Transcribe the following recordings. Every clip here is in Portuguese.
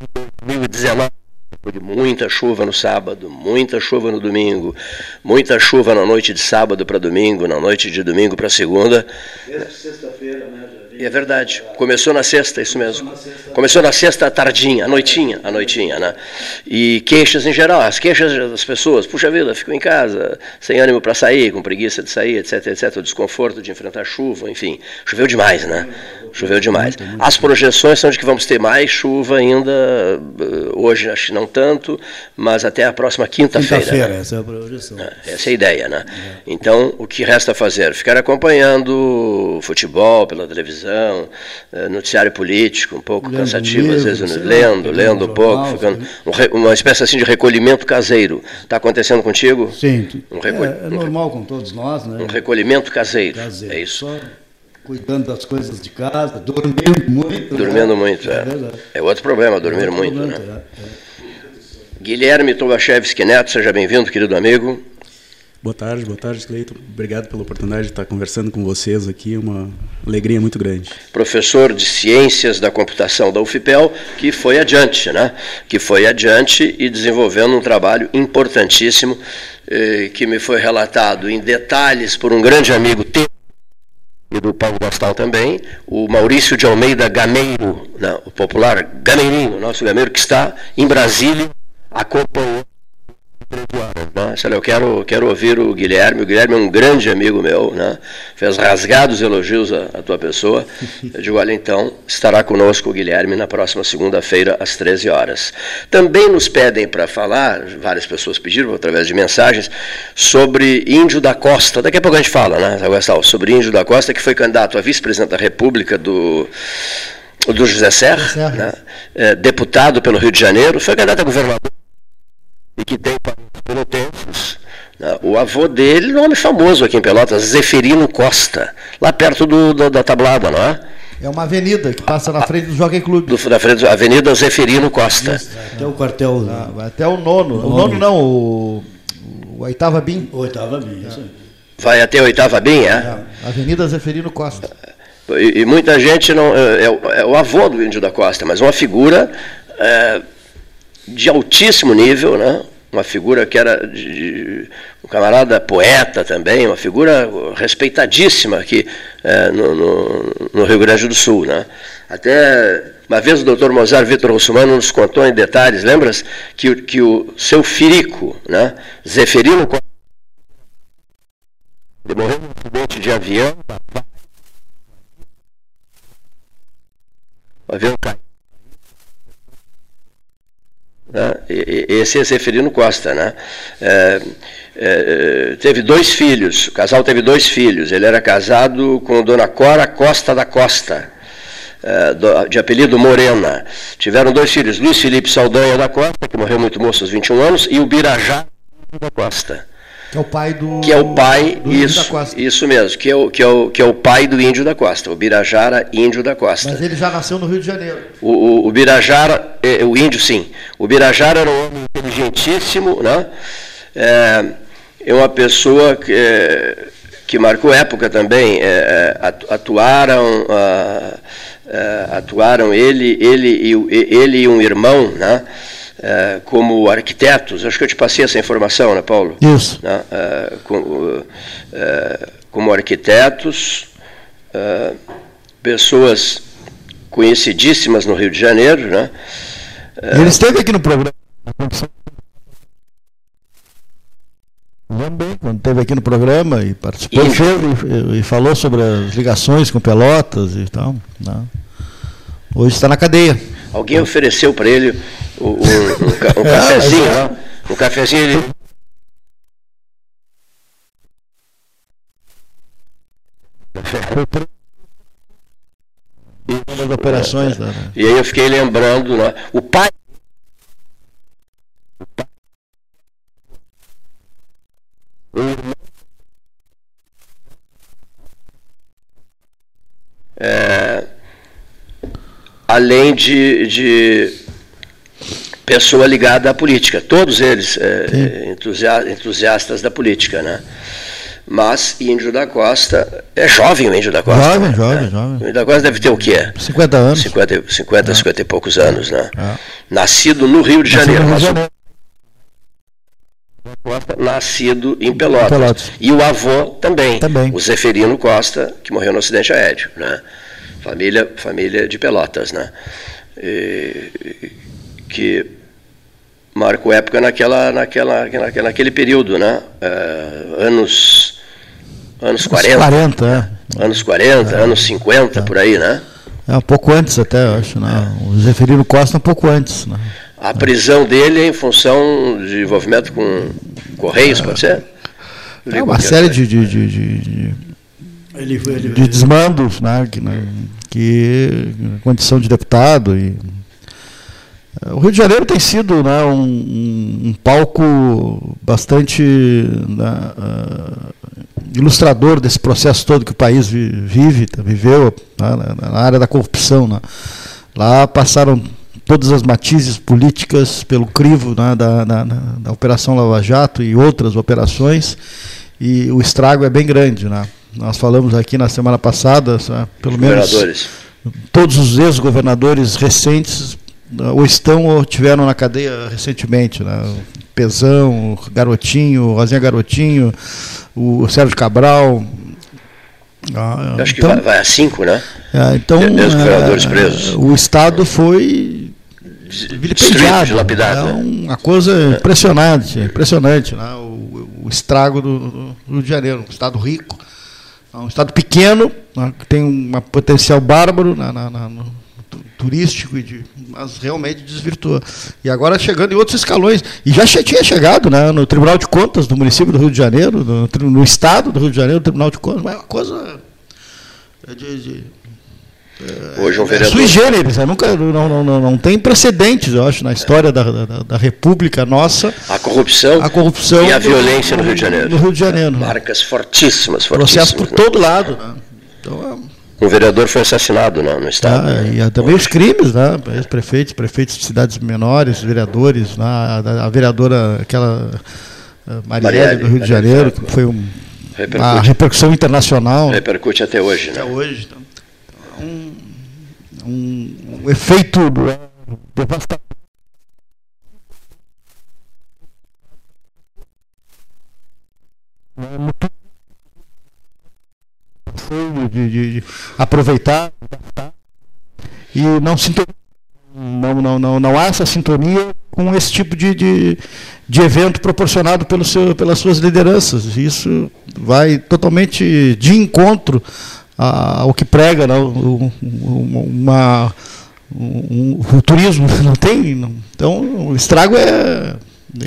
2019 de muita chuva no sábado, muita chuva no domingo, muita chuva na noite de sábado para domingo, na noite de domingo para segunda. Né? E é verdade. Começou na sexta, isso mesmo. Começou na sexta tardinha, à noitinha, à noitinha, né? E queixas em geral, as queixas das pessoas, puxa vida, ficam em casa, sem ânimo para sair, com preguiça de sair, etc, etc, o desconforto de enfrentar chuva, enfim. Choveu demais, né? Choveu demais. As projeções são de que vamos ter mais chuva ainda, eh, hoje acho que não tanto, mas até a próxima quinta-feira. Quinta-feira, né? essa é a projeção. É, essa é a ideia, né? É. Então, o que resta fazer? Ficar acompanhando futebol pela televisão, televisão, eh, noticiário político, um pouco lendo cansativo, livro, às vezes lendo, lendo um pouco, ficando, um, uma espécie assim de recolhimento caseiro. Está acontecendo contigo? Sim. Um recol... é, é, normal com todos nós, né? Um recolhimento caseiro. caseiro. É isso. Só cuidando das coisas de casa, dormindo muito. Né? Dormindo né? muito, é. É, é, outro problema, dormir é muito. Problema, né? É, é. Guilherme Tobachevski Neto, seja bem-vindo, querido amigo. Boa tarde, boa tarde, Cleiton. Obrigado pela oportunidade de estar conversando com vocês aqui, uma alegria muito grande. Professor de Ciências da Computação da UFPEL, que foi adiante, né? Que foi adiante e desenvolvendo um trabalho importantíssimo, eh, que me foi relatado em detalhes por um grande amigo e do Paulo Gastal também, o Maurício de Almeida Gameiro, né? o popular Gameirinho, nosso gameiro, que está em Brasília, acompanhando né? Eu quero, quero ouvir o Guilherme. O Guilherme é um grande amigo meu, né? fez rasgados elogios à, à tua pessoa. Eu digo, olha, então, estará conosco o Guilherme na próxima segunda-feira, às 13 horas. Também nos pedem para falar, várias pessoas pediram através de mensagens, sobre Índio da Costa. Daqui a pouco a gente fala, né, sobre Índio da Costa, que foi candidato a vice-presidente da República do do José Serra, Serra. Né? É, deputado pelo Rio de Janeiro, foi candidato a governador e que tem pelotenses. Né? O avô dele, nome famoso aqui em Pelotas, Zeferino Costa, lá perto do, do, da tablada, não é? É uma avenida que passa na frente do Jockey Club. Do, na frente da Avenida Zeferino Costa. Isso, até o quartel. Ah, até o nono. O, o nono não, o, o oitava BIM. O oitava BIM, isso aí. Vai até a oitava BIM, é? é? Avenida Zeferino Costa. E, e, muita gente não. É, é, é, o avô do Índio da Costa, mas uma figura é, de altíssimo nível, né? Uma figura que era de, um camarada poeta também, uma figura respeitadíssima aqui é, no, no, no, Rio Grande do Sul. Né? Até uma vez o doutor Mozart Vitor Russumano nos contou em detalhes, lembras? Que, que o seu Firico, né? Zeferino, morreu num acidente de avião, o avião caiu né? Esse é Zeferino Costa. Né? É, é, teve dois filhos, o casal teve dois filhos. Ele era casado com Dona Cora Costa da Costa, é, de apelido Morena. Tiveram dois filhos, Luiz Felipe Saldanha da Costa, que morreu muito moço aos 21 anos, e o Birajá da Costa. Que é o pai do. Que é o pai, isso, isso mesmo, que é, o, que, é o, que é o pai do índio da costa, o Birajara Índio da Costa. Mas ele já nasceu no Rio de Janeiro. O, o, o Birajara, é, o índio sim. O Birajara era um homem inteligentíssimo, né? É, é uma pessoa que, é, que marcou época também. É, é atuaram, é, atuaram ele, ele, e, ele e um irmão, né? Uh, como arquitetos, acho que eu te passei essa informação, né, Paulo? Isso. Né? Uh, com, uh, como arquitetos, pessoas conhecidíssimas no Rio de Janeiro, né? Ele esteve aqui no programa. Também, quando esteve aqui no programa e participou e, e, e, falou sobre as ligações com Pelotas e tal. Né? Hoje está na cadeia. Alguém ofereceu para ele o, o, um, um cafezinho, não? Um cafezinho ele. das operações. Né? E aí eu fiquei lembrando, né? o pai. O pai. É, além de, de pessoa ligada à política, todos eles é, entusiastas da política. Né? Mas Índio da Costa, é jovem o Índio da Costa. Jovem, né? jovem, É. jovem. O Índio da Costa deve ter o quê? 50 anos. 50, 50 50 e poucos anos, né? É. Nascido no Rio de Janeiro. Nascido mas. Costa, nascido em Pelotas. Pelotas. E o avô também, Também. o Zeferino Costa, que morreu no acidente aéreo, né? Família, família de Pelotas, né? E- que marcou época naquela, naquela, naquela, naquele período, né? É, anos, anos 40, 40, é. anos 40, anos 50, por aí, né? É um pouco antes até, eu acho. Né? O Zeferino Costa um pouco antes. Né? A prisão dele é em função de envolvimento com Correios, pode ser? É uma série de, de, de, de, de- de desmandos, né? Que, né? que condição de deputado e o Rio de Janeiro tem sido né, um, um- palco bastante né, ah, ilustrador desse processo todo que o país vi- vive, tá, viveu né, na, área da corrupção. né. Lá passaram todas as matizes políticas pelo crivo né, da, da- da- Operação Lava Jato e outras operações, e o estrago é bem grande. Né. Nós falamos aqui na semana passada, pelo menos todos os ex-governadores recentes ou estão ou tiveram na cadeia recentemente. Né? O Pezão, o Garotinho, o Rosinha Garotinho, o Sérgio Cabral. Ah, acho que então, vai, vai a cinco, né? é, então, é, presos. o Estado foi vilipendiado. dilapidado. É né? uma coisa impressionante, impressionante, né? o, o estrago do, do Rio de Janeiro, um estado rico, é um estado pequeno, né? que tem um potencial bárbaro na, na- na- turístico, e de- mas realmente desvirtuou. E agora chegando em outros escalões, e já tinha chegado né? no Tribunal de Contas do município do Rio de Janeiro, no, no estado do Rio de Janeiro, no Tribunal de Contas, mas é uma coisa de- de, Hoje um é vereador. sui generis, né? nunca, não, não, não, não tem precedentes, eu acho, na história da, da, da República nossa, A corrupção, a corrupção e a violência no Rio de Janeiro. No Rio de Janeiro. Marcas fortíssimas, Processo fortíssimas. por né? todo lado. Né? Então, Um vereador foi assassinado né, no estado. tá, né? e também os crimes, né? Ex-prefeitos, prefeitos de cidades menores, vereadores, né? a, a vereadora, aquela eh, Marielle, do Rio de Janeiro, que foi um, uma repercussão internacional. repercute até hoje. Né? até hoje. Então, um, um, um efeito né, devastador. De, de- de aproveitar e não, não, não, não, não há essa sintonia com esse tipo de, de, de evento proporcionado pelo seu, pelas suas lideranças. Isso vai totalmente de encontro ao que prega né, o, o- uma, um- o turismo. Não tem, não- então, o estrago é,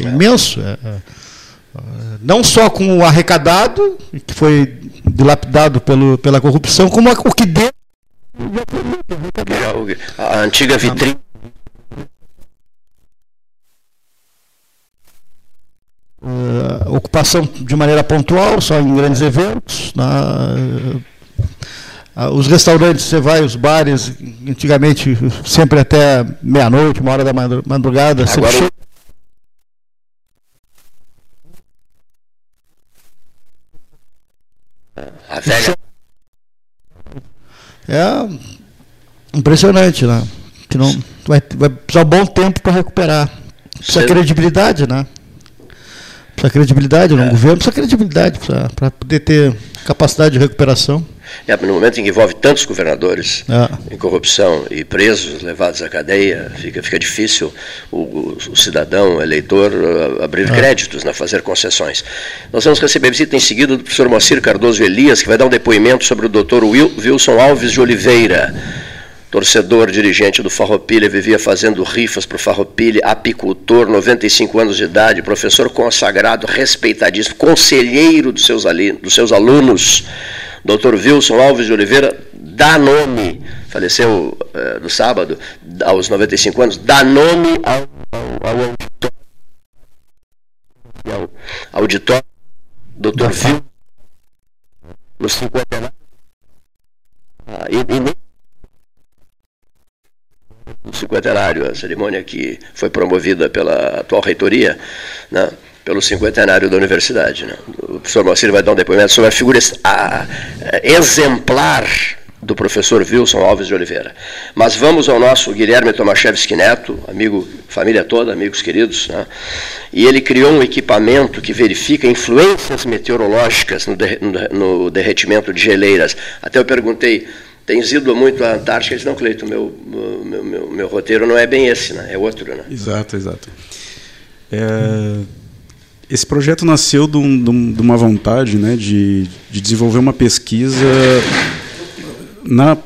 é imenso. é- é- não só com o arrecadado, que foi dilapidado pelo, pela corrupção, como o que deu. A antiga vitrine. eh, ocupação de maneira pontual, só em grandes eventos. na- ah, os restaurantes, você vai, os bares, antigamente sempre até meia-noite, uma hora da madru- madrugada, sempre Agora o- É impressionante, né? Que não, vai, vai precisar um bom tempo para recuperar. Precisa Você- credibilidade, né? Precisa credibilidade no governo, precisa credibilidade para poder ter capacidade de recuperação. É, no momento em que envolve tantos governadores É. em corrupção e presos, levados à cadeia, fica, fica difícil o, o- o cidadão, o eleitor, abrir É. créditos, né, fazer concessões. Nós vamos receber visita em seguida do professor Moacir Cardoso Elias, que vai dar um depoimento sobre o doutor Wil- Wilson Alves de Oliveira. Torcedor, dirigente do Farroupilha, vivia fazendo rifas para o Farroupilha, apicultor, 95 anos de idade, professor consagrado, respeitadíssimo, conselheiro dos seus, ali- dos seus alunos. Dr. Wilson Alves de Oliveira dá nome, faleceu eh, no sábado, aos 95 anos, dá nome ao, ao, ao auditório, Dr. Wilson, no cinquentenário. Ah, e, e nem no cinquentenário, a cerimônia que foi promovida pela atual reitoria, né? pelo cinquentenário da universidade. Né? O professor Moacir vai dar um depoimento sobre a figura a, a, exemplar do professor Wilson Alves de Oliveira. Mas vamos ao nosso Guilherme Tomaszewski Neto, amigo, família toda, amigos queridos, né? e ele criou um equipamento que verifica influências meteorológicas no, no, no derretimento de geleiras. Até eu perguntei, tens ido muito à Antártica? Disse, não, Cleito, meu, meu, meu, meu, roteiro não é bem esse, né? é outro. Né? Exato, exato. É, esse projeto nasceu de, um, de, uma vontade né, de, de desenvolver uma pesquisa na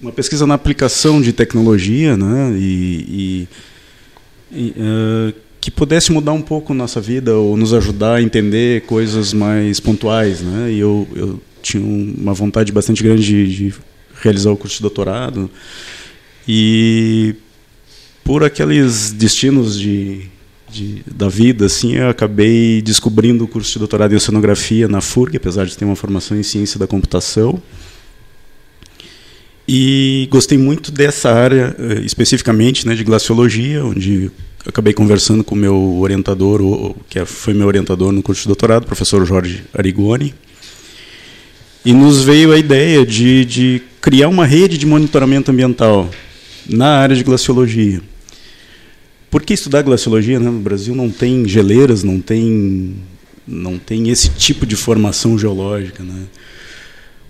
uma pesquisa na aplicação de tecnologia, né, e, e, e uh, que pudesse mudar um pouco nossa vida ou nos ajudar a entender coisas mais pontuais, né? E eu, eu tinha uma vontade bastante grande de, de realizar o curso de doutorado e por aqueles destinos de, de, da vida, assim, eu acabei descobrindo o curso de doutorado em oceanografia na FURG, apesar de ter uma formação em ciência da computação. E gostei muito dessa área, eh, especificamente né, de glaciologia, onde acabei conversando com o meu orientador, que é, foi meu orientador no curso de doutorado, o professor Jorge Arigoni. E nos veio a ideia de, de criar uma rede de monitoramento ambiental na área de glaciologia. Por que estudar glaciologia? Né? No Brasil não tem geleiras, não tem, não tem esse tipo de formação geológica. Né?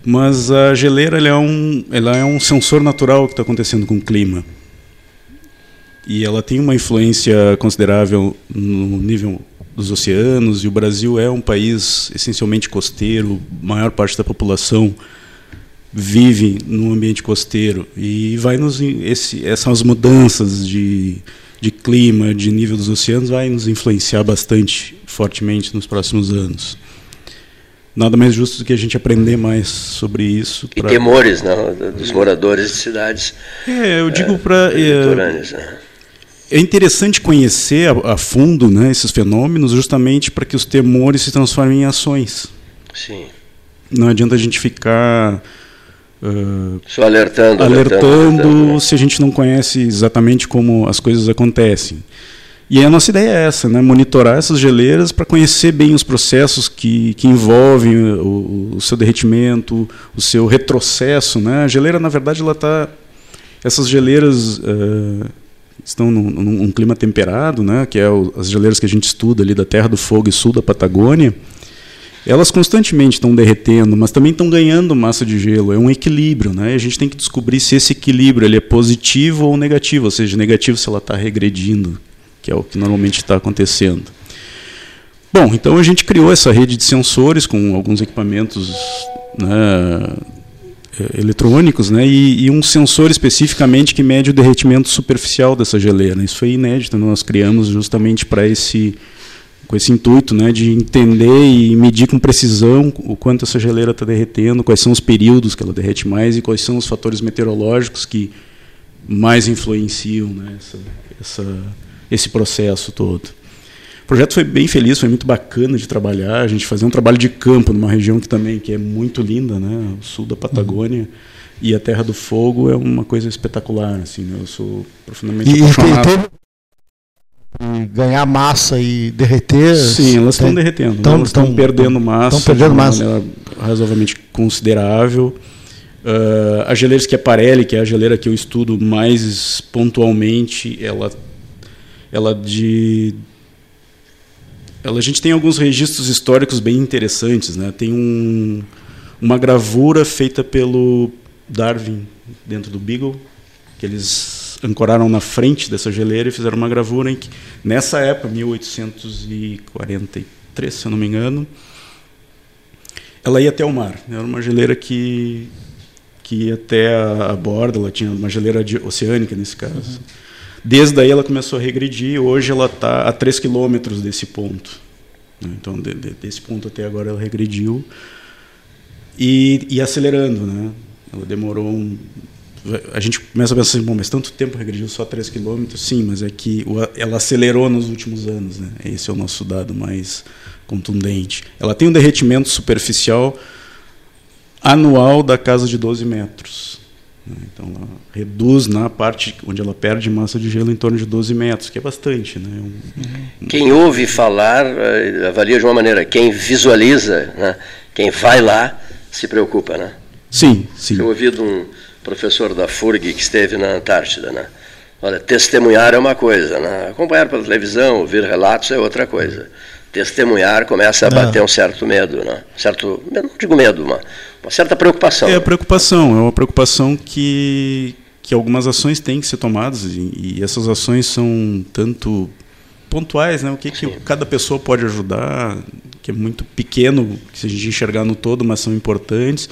Mas a geleira ela é, um, ela é um sensor natural que está acontecendo com o clima. E ela tem uma influência considerável no nível dos oceanos, e o Brasil é um país essencialmente costeiro, maior parte da população vive no ambiente costeiro e vai nos esse, essas mudanças de, de clima, de nível dos oceanos vai nos influenciar bastante fortemente nos próximos anos nada mais justo do que a gente aprender mais sobre isso. Pra... E temores né, dos moradores de cidades. É, eu digo é, para. É, né? é, interessante conhecer a, a, fundo né, esses fenômenos, justamente para que os temores se transformem em ações. Sim. Não adianta a gente ficar. Uh, Só alertando, alertando, alertando, né? se a gente não conhece exatamente como as coisas acontecem. E a nossa ideia é essa, né? monitorar essas geleiras para conhecer bem os processos que, que envolvem o, o, seu derretimento, o seu retrocesso. Né? A geleira, na verdade, ela está. Essas geleiras uh, estão num, num, clima temperado, né? que é o, as geleiras que a gente estuda ali da Terra do Fogo e sul da Patagônia. Elas constantemente estão derretendo, mas também estão ganhando massa de gelo. É um equilíbrio, né? A gente tem que descobrir se esse equilíbrio ele é positivo ou negativo, ou seja, negativo se ela está regredindo que é o que normalmente está acontecendo. Bom, então a gente criou essa rede de sensores com alguns equipamentos né, é, eletrônicos né, e, e, um sensor especificamente que mede o derretimento superficial dessa geleira. Isso foi inédito, nós criamos justamente para esse com esse intuito né, de entender e medir com precisão o quanto essa geleira está derretendo, quais são os períodos que ela derrete mais e quais são os fatores meteorológicos que mais influenciam né, essa, essa esse processo todo. O projeto foi bem feliz, foi muito bacana de trabalhar. A gente fazia um trabalho de campo numa região que também que é muito linda, né? O sul da Patagônia. Uhum. E a Terra do Fogo é uma coisa espetacular, assim. Né? Eu sou profundamente e, apaixonado. E ganhar massa e derreter. Sim, elas estão derretendo. Tão, né? Elas estão perdendo massa. Estão perdendo massa. De maneira razoavelmente considerável. Uh, a geleira Schiaparelli, que é a geleira que eu estudo mais pontualmente, ela ela de ela, a gente tem alguns registros históricos bem interessantes, né? Tem um, uma gravura feita pelo Darwin dentro do Beagle, que eles ancoraram na frente dessa geleira e fizeram uma gravura em que, nessa época, 1843, se eu não me engano, ela ia até o mar. Era uma geleira que que ia até a, borda, ela tinha uma geleira de, oceânica nesse caso. Uhum. Desde aí ela começou a regredir, hoje ela está a 3 quilômetros desse ponto. Né? Então, de, de, desse ponto até agora ela regrediu e, e acelerando. Né? Ela demorou um, a gente começa a pensar assim, bom, mas tanto tempo regrediu só 3 quilômetros? Sim, mas é que ela acelerou nos últimos anos. Né? Esse é o nosso dado mais contundente. Ela tem um derretimento superficial anual da casa de 12 metros. Né? Então ela reduz na parte onde ela perde massa de gelo em torno de 12 metros, que é bastante. Né? Um, quem ouve falar eh, avalia de uma maneira, quem visualiza, né? quem vai lá se preocupa. Né? Sim, sim. Eu ouvi de um professor da FURG que esteve na Antártida. Né? Olha, testemunhar é uma coisa, né? acompanhar pela televisão, ouvir relatos é outra coisa. Testemunhar começa a bater um certo medo, né? certo, não digo medo, uma, uma certa preocupação. É a preocupação, é uma preocupação que, que algumas ações têm que ser tomadas e, e essas ações são tanto pontuais, né? O que, que cada pessoa pode ajudar, que é muito pequeno, que se a gente enxergar no todo, mas são importantes.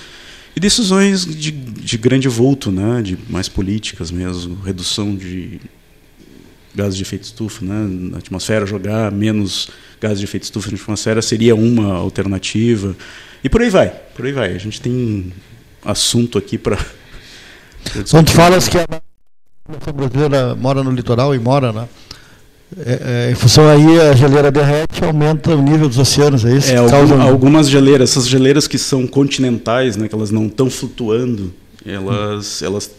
E decisões de, de grande vulto, né? de mais políticas mesmo, redução de gases de efeito estufa né? na atmosfera, jogar menos gases de efeito estufa na atmosfera seria uma alternativa. E por aí vai, por aí vai. A gente tem assunto aqui para. Quando falas que a população brasileira mora no litoral e mora, né? É, é, em função aí a geleira derrete aumenta o nível dos oceanos, é isso? É, algum, algumas geleiras, essas geleiras que são continentais, né, que elas não estão flutuando, elas, hum. elas,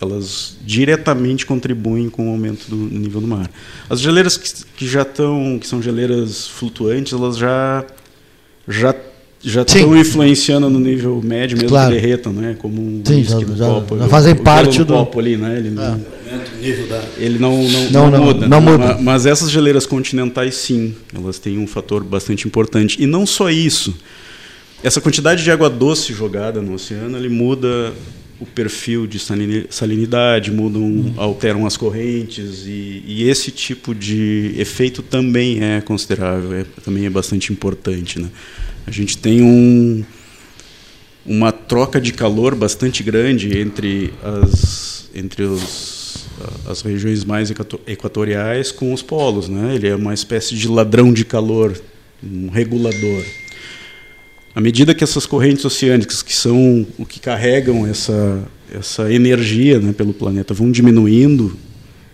elas diretamente contribuem com o aumento do nível do mar. As geleiras que, que já estão, que são geleiras flutuantes, elas já já já estão influenciando no nível médio mesmo claro. que derretam, né? Como um Sim, já, no já, copo. Já fazem o, parte o do copo ali, né? Ele não, ah. ele não, não, não, não muda. Não, muda. Mas, mas essas geleiras continentais, sim, elas têm um fator bastante importante. E não só isso. Essa quantidade de água doce jogada no oceano, ele muda o perfil de salinidade, mudam, hum. alteram as correntes e, e, esse tipo de efeito também é considerável, é, também é bastante importante, né? A gente tem um, uma troca de calor bastante grande entre as, entre os, as regiões mais equatoriais com os polos. Né? Ele é uma espécie de ladrão de calor, um regulador. À medida que essas correntes oceânicas, que são o que carregam essa, essa energia né, pelo planeta, vão diminuindo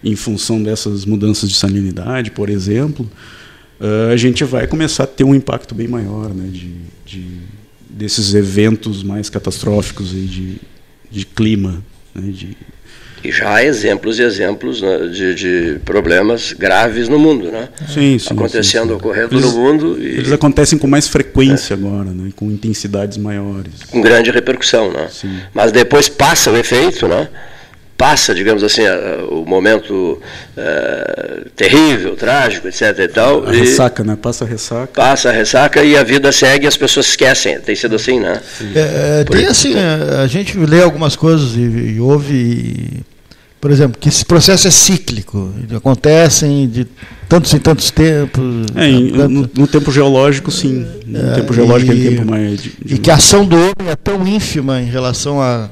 em função dessas mudanças de salinidade, por exemplo, uh, a gente vai começar a ter um impacto bem maior né, de, de desses eventos mais catastróficos e de, de clima. Né, de... E já há exemplos e exemplos né, de, de, problemas graves no mundo, né? Sim, sim, Acontecendo, sim, sim. ocorrendo eles, no mundo. E... Eles acontecem com mais frequência é. agora, né? com intensidades maiores. Com grande repercussão, né? Sim. Mas depois passa o efeito, né? Passa, digamos assim, o momento uh, terrível, trágico, etc. E tal, a e ressaca, né? Passa a ressaca. Passa a ressaca e a vida segue e as pessoas esquecem. Tem sido assim, né? É, é tem assim, é, a gente lê algumas coisas e, e ouve, e, por exemplo, que esse processo é cíclico, acontecem de tantos em tantos tempos. É, em, no, no, tempo geológico, sim. No é, tempo geológico e, é tempo mais. De, de e que a ação do homem é tão ínfima em relação a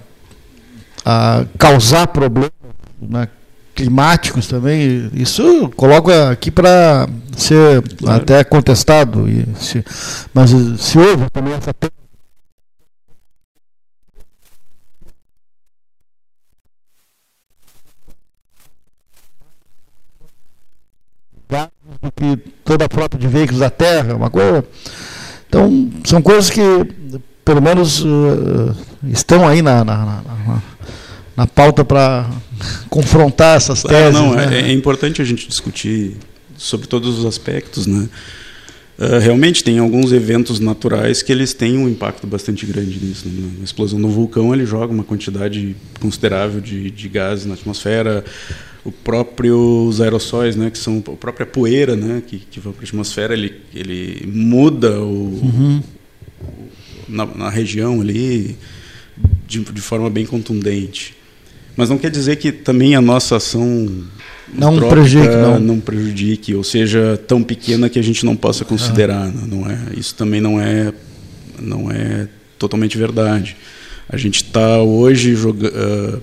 a causar problemas né, climáticos também. Isso coloca aqui para ser claro. até contestado. E se, mas se houve também essa do que toda a frota de veículos da Terra, uma coisa. Então, são coisas que, pelo menos, uh, estão aí na, na, na, na pauta para confrontar essas teses. não, né? é, é, importante a gente discutir sobre todos os aspectos, né? Uh, realmente tem alguns eventos naturais que eles têm um impacto bastante grande nisso. Né? A explosão do vulcão ele joga uma quantidade considerável de, de gases na atmosfera. O próprio os aerossóis, né, que são a própria poeira, né, que, que vão para a atmosfera, ele, ele muda o, uhum. na, na região ali de, de forma bem contundente. Mas não quer dizer que também a nossa ação não prejudique, não. não. prejudique, ou seja, tão pequena que a gente não possa considerar. Ah. Não é, isso também não é, não é totalmente verdade. A gente está hoje jogando. Uh,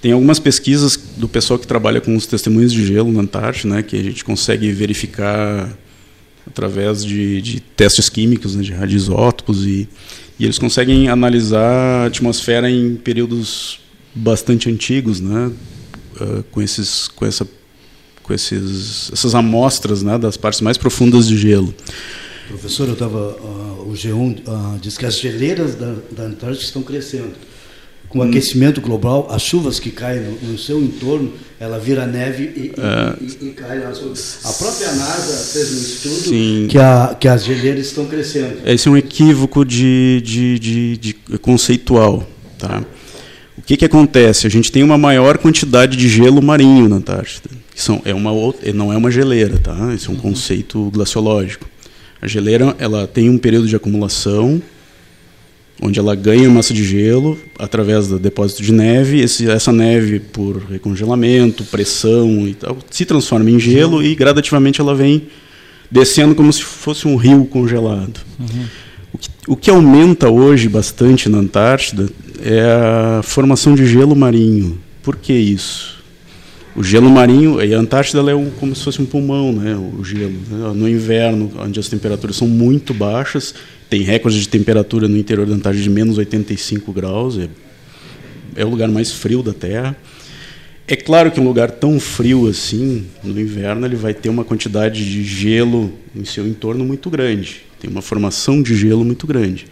tem algumas pesquisas do pessoal que trabalha com os testemunhos de gelo na Antártida, né, que a gente consegue verificar através de, de testes químicos, né, de radioisótopos, e, e eles conseguem analisar a atmosfera em períodos bastante antigos, né? Uh, com esses, com essa, com esses, essas amostras, né? Das partes mais profundas de gelo. Professor, eu estava, uh, o G1 uh, diz que as geleiras da, da Antártica estão crescendo. Com o aquecimento global, as chuvas que caem no, no seu entorno, ela vira neve e, é. e, e, e cai nas A própria NASA fez um estudo que, a, que as geleiras estão crescendo. Esse é um equívoco de, de, de, de conceitual. Tá? O que, que acontece? A gente tem uma maior quantidade de gelo marinho na Antártida. Que são, é uma, não é uma geleira, tá? Esse é um uhum. conceito glaciológico. A geleira ela tem um período de acumulação onde ela ganha massa de gelo através do depósito de neve. Esse, essa neve, por recongelamento, pressão e tal, se transforma em gelo e gradativamente ela vem descendo como se fosse um rio congelado. Uhum. O, que, o que aumenta hoje bastante na Antártida é a formação de gelo marinho. Por que isso? O gelo marinho, e a Antártida é um, como se fosse um pulmão, né, o gelo. Né? No inverno, onde as temperaturas são muito baixas, tem recordes de temperatura no interior da Antártida de menos 85 graus, é, é o lugar mais frio da Terra. É claro que um lugar tão frio assim, no inverno, ele vai ter uma quantidade de gelo em seu entorno muito grande. Tem uma formação de gelo muito grande.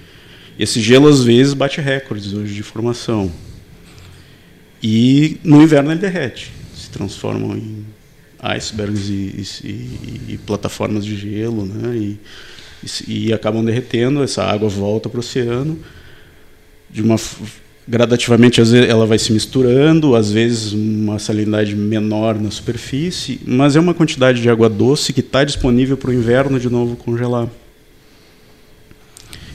Esse gelo, às vezes, bate recordes hoje de formação. E no inverno ele derrete. Se transformam em icebergs e, e, e plataformas de gelo, né? E, e, acabam derretendo, essa água volta para o oceano de uma gradativamente às vezes ela vai se misturando, às vezes uma salinidade menor na superfície, mas é uma quantidade de água doce que está disponível para o inverno de novo congelar.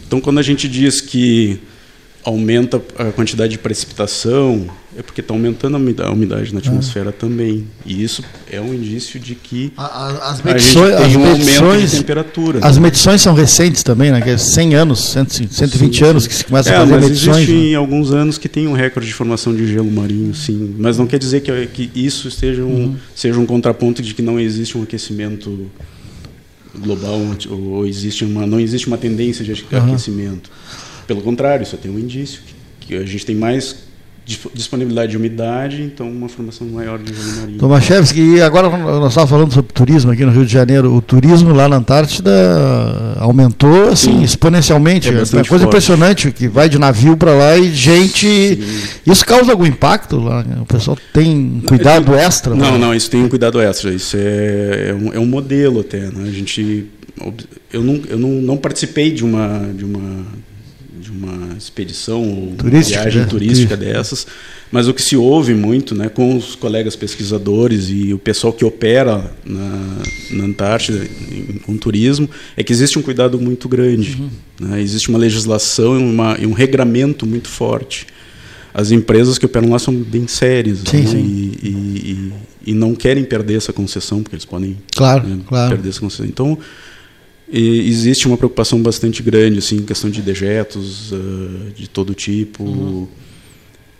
Então, quando a gente diz que aumenta a quantidade de precipitação, é porque está aumentando a umidade na atmosfera é. também. E isso é um indício de que a, as medições, a gente tem um medições, aumento de temperatura. As né? medições são recentes também, né? Que é 100 anos, 120 sim, anos que se começa é, a fazer mas medições. Existe né? alguns anos que tem um recorde de formação de gelo marinho, sim. Mas não quer dizer que, que isso esteja um, uhum. seja um contraponto de que não existe um aquecimento global ou existe uma não existe uma tendência de aquecimento. Uhum. Pelo contrário, isso tem um indício que, que a gente tem mais disponibilidade de umidade, então uma formação maior de gelo marinho. Tomaszewski, e agora nós estávamos falando sobre turismo aqui no Rio de Janeiro, o turismo lá na Antártida aumentou assim Sim. exponencialmente, é, é uma coisa forte. impressionante, que vai de navio para lá e gente, Sim. isso causa algum impacto lá? O pessoal tem cuidado não, extra? Não, né? não, isso tem um cuidado extra, isso é, é, um, é um modelo até, né? a gente, eu não, eu não, não participei de uma, de uma de uma expedição ou turística, viagem né? turística dessas, mas o que se ouve muito né, com os colegas pesquisadores e o pessoal que opera na, na Antártida com turismo é que existe um cuidado muito grande. Uhum. Né, existe uma legislação e, uma, e, um regramento muito forte. As empresas que operam lá são bem sérias sim, né, sim. E, e, e, não querem perder essa concessão, porque eles podem claro, né, claro. perder essa concessão. Então, e existe uma preocupação bastante grande, assim, em questão de dejetos uh, de todo tipo, uhum.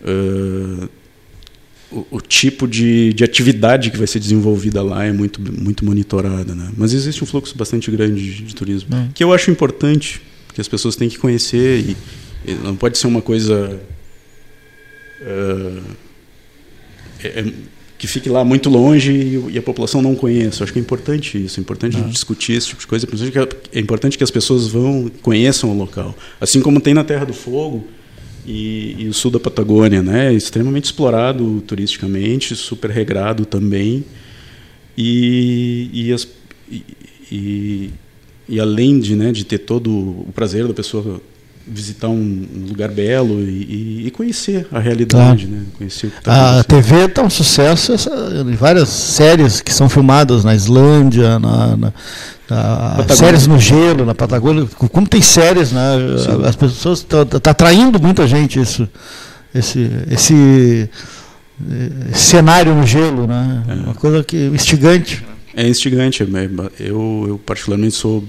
uh, o, o, tipo de, de atividade que vai ser desenvolvida lá é muito, muito monitorada. Né? Mas existe um fluxo bastante grande de, de turismo, uhum. que eu acho importante, que as pessoas têm que conhecer e, e não pode ser uma coisa... Uh, é, que fique lá muito longe e, a população não conheça. Eu acho que é importante isso, é importante uhum. discutir esse tipo de coisa, é importante que as pessoas vão conheçam o local, assim como tem na Terra do Fogo e, e o sul da Patagônia, né? É extremamente explorado turisticamente, super regrado também e, e, as, e, e além de, né, de ter todo o prazer da pessoa visitar um, lugar belo e, e conhecer a realidade, claro. né? Conhecer tá a TV está um sucesso em várias séries que são filmadas na Islândia, na, na, na séries no gelo, na Patagônia. Como tem séries, né? Sim. As pessoas estão tá, tá atraindo muita gente isso, esse, esse, esse cenário no gelo, né? É. Uma coisa que instigante. É instigante. Eu, eu particularmente sou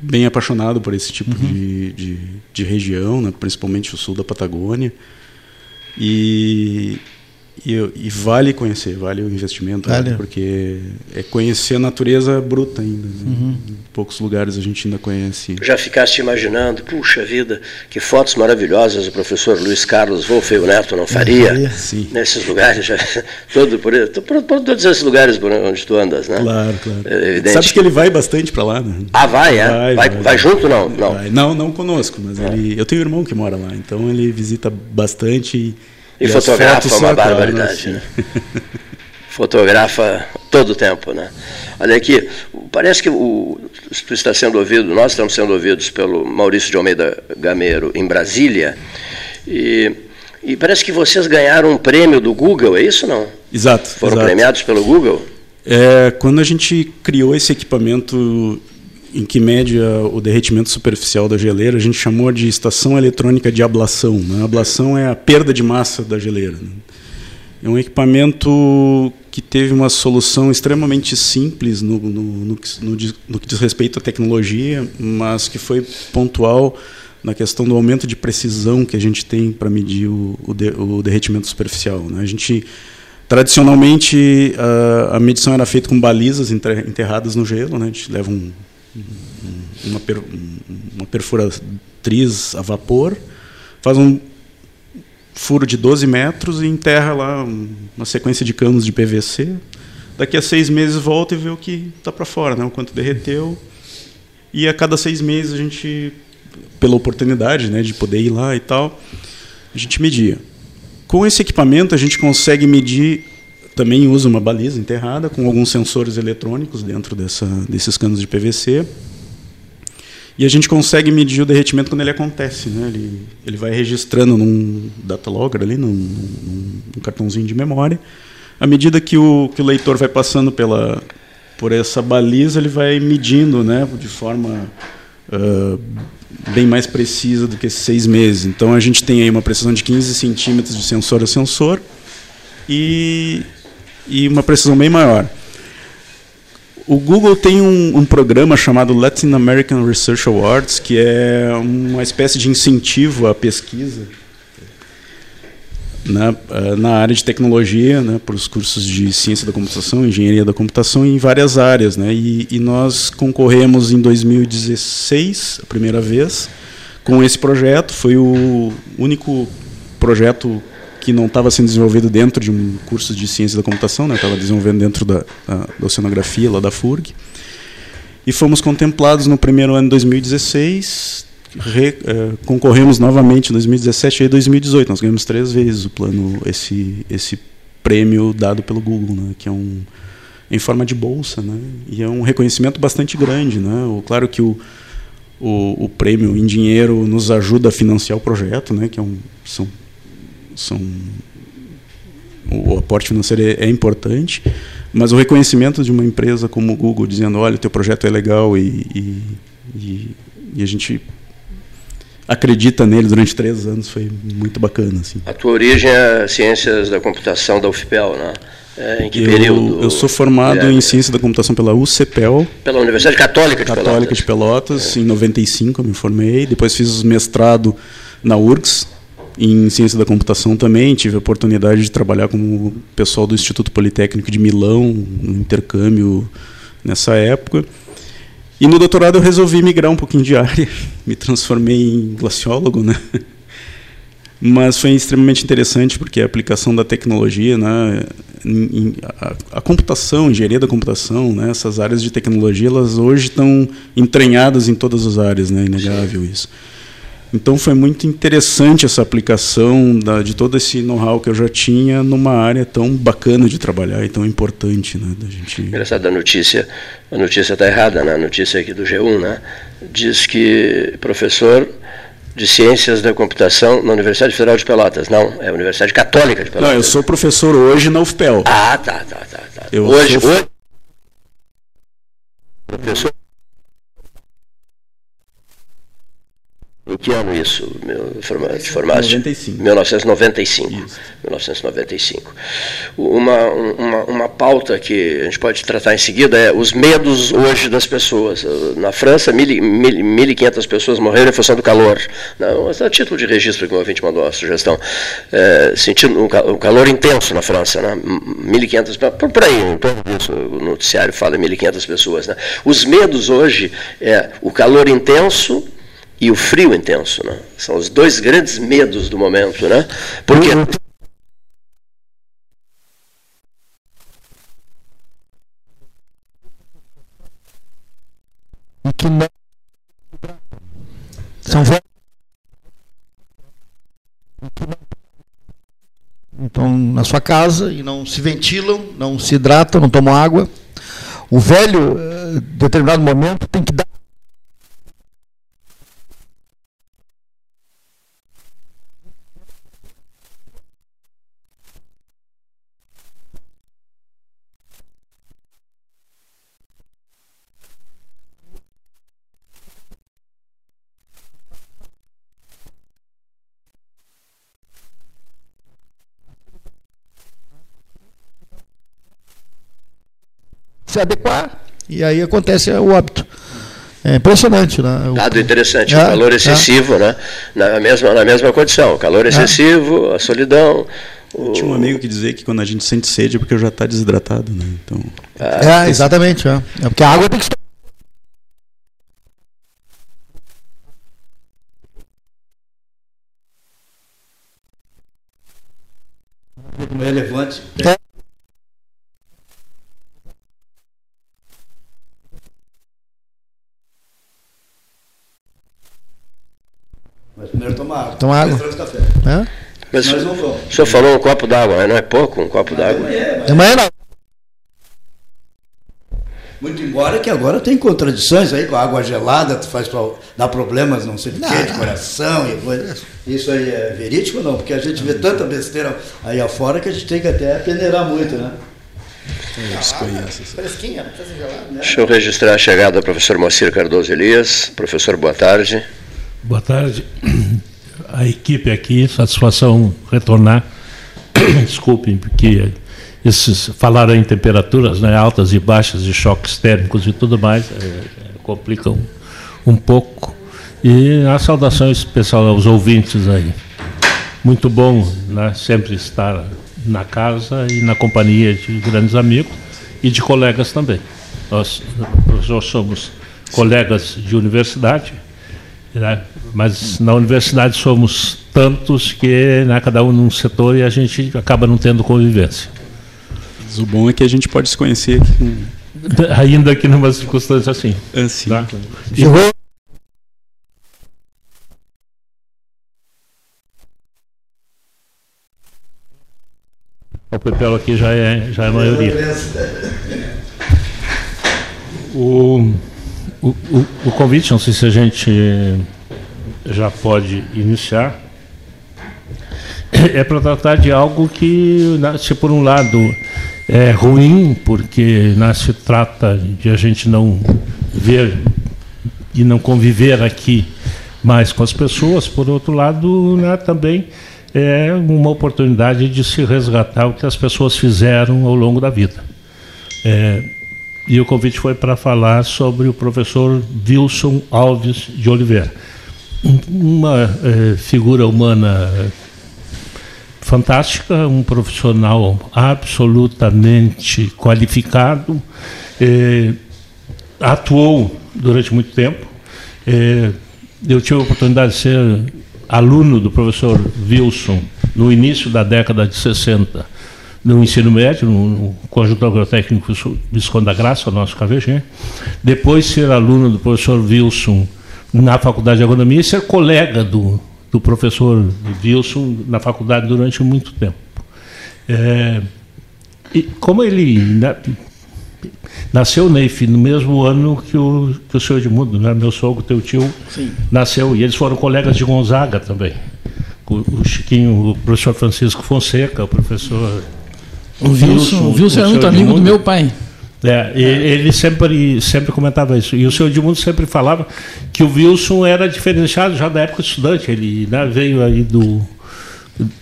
bem apaixonado por esse tipo uhum. de, de, de, região, né? principalmente o sul da Patagônia. E, e, e vale conhecer, vale o investimento, né? vale. porque é conhecer a natureza bruta ainda. Né? Uhum. poucos lugares a gente ainda conhece. Já ficaste imaginando, puxa vida, que fotos maravilhosas o professor Luiz Carlos Wolff e o Neto não faria Sim. nesses lugares, já, todo por, por, por, todos esses lugares por onde tu andas, né? Claro, claro. É Sabe que ele vai bastante para lá, né? Ah, vai, é? Vai, vai, vai, vai junto não? Não. Vai. não, não conosco, mas ele, eu tenho um irmão que mora lá, então ele visita bastante e, e, e fotografa uma barbaridade, né? fotografa todo o tempo. Né? Olha aqui, parece que o, tu está sendo ouvido, nós estamos sendo ouvidos pelo Maurício de Almeida Gameiro em Brasília, e, e parece que vocês ganharam um prêmio do Google, é isso não? Exato. Foram exato. premiados pelo Google? É, quando a gente criou esse equipamento em que mede o derretimento superficial da geleira, a gente chamou de estação eletrônica de ablação. Né? A ablação é a perda de massa da geleira. Né? É um equipamento que teve uma solução extremamente simples no, no, no, no, que diz respeito à tecnologia, mas que foi pontual na questão do aumento de precisão que a gente tem para medir o, o, de, o, derretimento superficial. Né? A gente tradicionalmente a, a, medição era feita com balizas enterradas no gelo, né? a gente leva um, uma, per, uma perfuratriz a vapor, faz um furo de 12 metros e enterra lá uma sequência de canos de PVC. Daqui a seis meses volta e vê o que está para fora, né? o quanto derreteu. E a cada seis meses a gente, pela oportunidade né, de poder ir lá e tal, a gente media. Com esse equipamento a gente consegue medir, também usa uma baliza enterrada com alguns sensores eletrônicos dentro dessa, desses canos de PVC e a gente consegue medir o derretimento quando ele acontece. Né? Ele, ele vai registrando num data logger, ali, num, num, num cartãozinho de memória. À medida que o, que o leitor vai passando pela, por essa baliza, ele vai medindo né, de forma uh, bem mais precisa do que seis meses. Então a gente tem aí uma precisão de 15 centímetros de sensor a sensor e, e uma precisão bem maior. O Google tem um, um, programa chamado Latin American Research Awards, que é uma espécie de incentivo à pesquisa na, eh, na área de tecnologia, né, para os cursos de ciência da computação, engenharia da computação, em várias áreas. Né, e, e nós concorremos em 2016, a primeira vez, com esse projeto. Foi o único projeto que não estava sendo desenvolvido dentro de um curso de ciência da computação, né? estava desenvolvendo dentro da, da, da, oceanografia lá da FURG. E fomos contemplados no primeiro ano de 2016, re, eh, concorremos novamente em 2017 e 2018. Nós ganhamos três vezes o plano, esse, esse prêmio dado pelo Google, né? que é um em forma de bolsa, né? E é um reconhecimento bastante grande, né? O, claro que o, o, o, prêmio em dinheiro nos ajuda a financiar o projeto, né? Que é um, são são o aporte financeiro é, é, importante, mas o reconhecimento de uma empresa como o Google dizendo, olha, teu projeto é legal e, e, e, a gente acredita nele durante três anos foi muito bacana. Assim. A tua origem é Ciências da Computação da UFPEL, né? É, em que eu, período? Eu sou formado é, em Ciência da Computação pela UCPEL. Pela Universidade Católica de Católica Pelotas. de Pelotas, é. em 95 eu me formei. Depois fiz mestrado na URGS, em ciência da computação também tive a oportunidade de trabalhar com o pessoal do Instituto Politécnico de Milão, no intercâmbio nessa época. E no doutorado eu resolvi migrar um pouquinho de área, me transformei em glaciólogo, né? Mas foi extremamente interessante porque a aplicação da tecnologia, né, em, a, a, computação, engenharia da computação, né, essas áreas de tecnologia, elas hoje estão entranhadas em todas as áreas, né, inegável isso. Então foi muito interessante essa aplicação da, de todo esse know-how que eu já tinha numa área tão bacana de trabalhar e tão importante, né, da gente. Engraçado a notícia, a notícia está errada, né? A notícia aqui do G1, né? Diz que professor de Ciências da Computação na Universidade Federal de Pelotas. Não, é a Universidade Católica de Pelotas. Não, eu sou professor hoje na UFPEL. Ah, tá, tá, tá. tá. Eu hoje, sou... hoje professor que ano isso? Meu, de formaste? 95. 1995. Isso. 1995. Uma, uma, uma pauta que a gente pode tratar em seguida é os medos hoje das pessoas. Na França, 1.500 pessoas morreram em função do calor. Não, a título de registro que o ouvinte mandou a sugestão. É, sentindo um calor intenso na França, né? 1.500, por, por aí, em torno disso, o noticiário fala 1.500 pessoas. Né? Os medos hoje é o calor intenso e o frio intenso. Né? São os dois grandes medos do momento. Né? Porque. E que não. São então na sua casa e não se ventilam, não se hidratam, não tomam água. O velho, em eh, determinado momento, tem que dar se adequar e aí acontece o óbito. É impressionante, né? O... Dado interessante, é, o calor excessivo, é. né? Na mesma, na mesma condição, o calor é. excessivo, a solidão. O... Tinha um amigo que dizia que quando a gente sente sede é porque já está desidratado, né? Então... Ah, é, exatamente. É. é porque a água tem que estar. relevante. É. Primeiro tomar água. Tomar água. Depois café. É? Mas Nós não vamos. O senhor falou um copo d'água, não é pouco um copo d'água? É, manhã não. Muito embora que agora tem contradições aí com a água gelada, faz dá problemas, não sei o quê, de coração e coisa. Isso aí é verídico ou não? Porque a gente vê tanta besteira aí afora que a gente tem que até peneirar muito, né? Fresquinha, não precisa gelada, né? Deixa eu registrar a chegada do professor Moacir Cardoso Elias. Professor, boa tarde. Boa tarde. A equipe aqui, satisfação retornar. Desculpem, porque esses falaram em temperaturas né, altas e baixas, de choques térmicos e tudo mais, é, complicam um pouco. E a saudação especial aos ouvintes aí. Muito bom né, sempre estar na casa e na companhia de grandes amigos e de colegas também. Nós somos colegas de universidade, né? Mas na universidade somos tantos que né, cada um num setor e a gente acaba não tendo convivência. Mas o bom é que a gente pode se conhecer aqui. Ainda que numa circunstância assim. Assim. Tá? E... O Pepelo aqui já é, já é a maioria. O, o, o, o convite, não sei se a gente já pode iniciar, é para tratar de algo que, se por um lado é ruim, porque se trata de a gente não ver e não conviver aqui mais com as pessoas, por outro lado, né, também é uma oportunidade de se resgatar o que as pessoas fizeram ao longo da vida. É, e o convite foi para falar sobre o professor Wilson Alves de Oliveira uma é, figura humana fantástica, um profissional absolutamente qualificado, é, atuou durante muito tempo. Eu tive a oportunidade de ser aluno do professor Wilson no início da década de 60, no ensino médio, no, Conjunto Agrotécnico Visconde da Graça, nosso KVG. Depois ser aluno do professor Wilson na Faculdade de Agronomia e ser colega do, do professor Wilson na faculdade durante muito tempo. É, e como ele na, nasceu Neif no mesmo ano que o, que o senhor Edmundo, né? meu sogro, teu tio, Sim. nasceu, e eles foram colegas de Gonzaga também. O, o Chiquinho, o professor Francisco Fonseca, o professor. O Wilson, o Wilson era muito amigo do meu pai. É, ele sempre, sempre comentava isso. E o senhor Edmundo sempre falava que o Wilson era diferenciado já da época estudante. Ele né, veio aí do,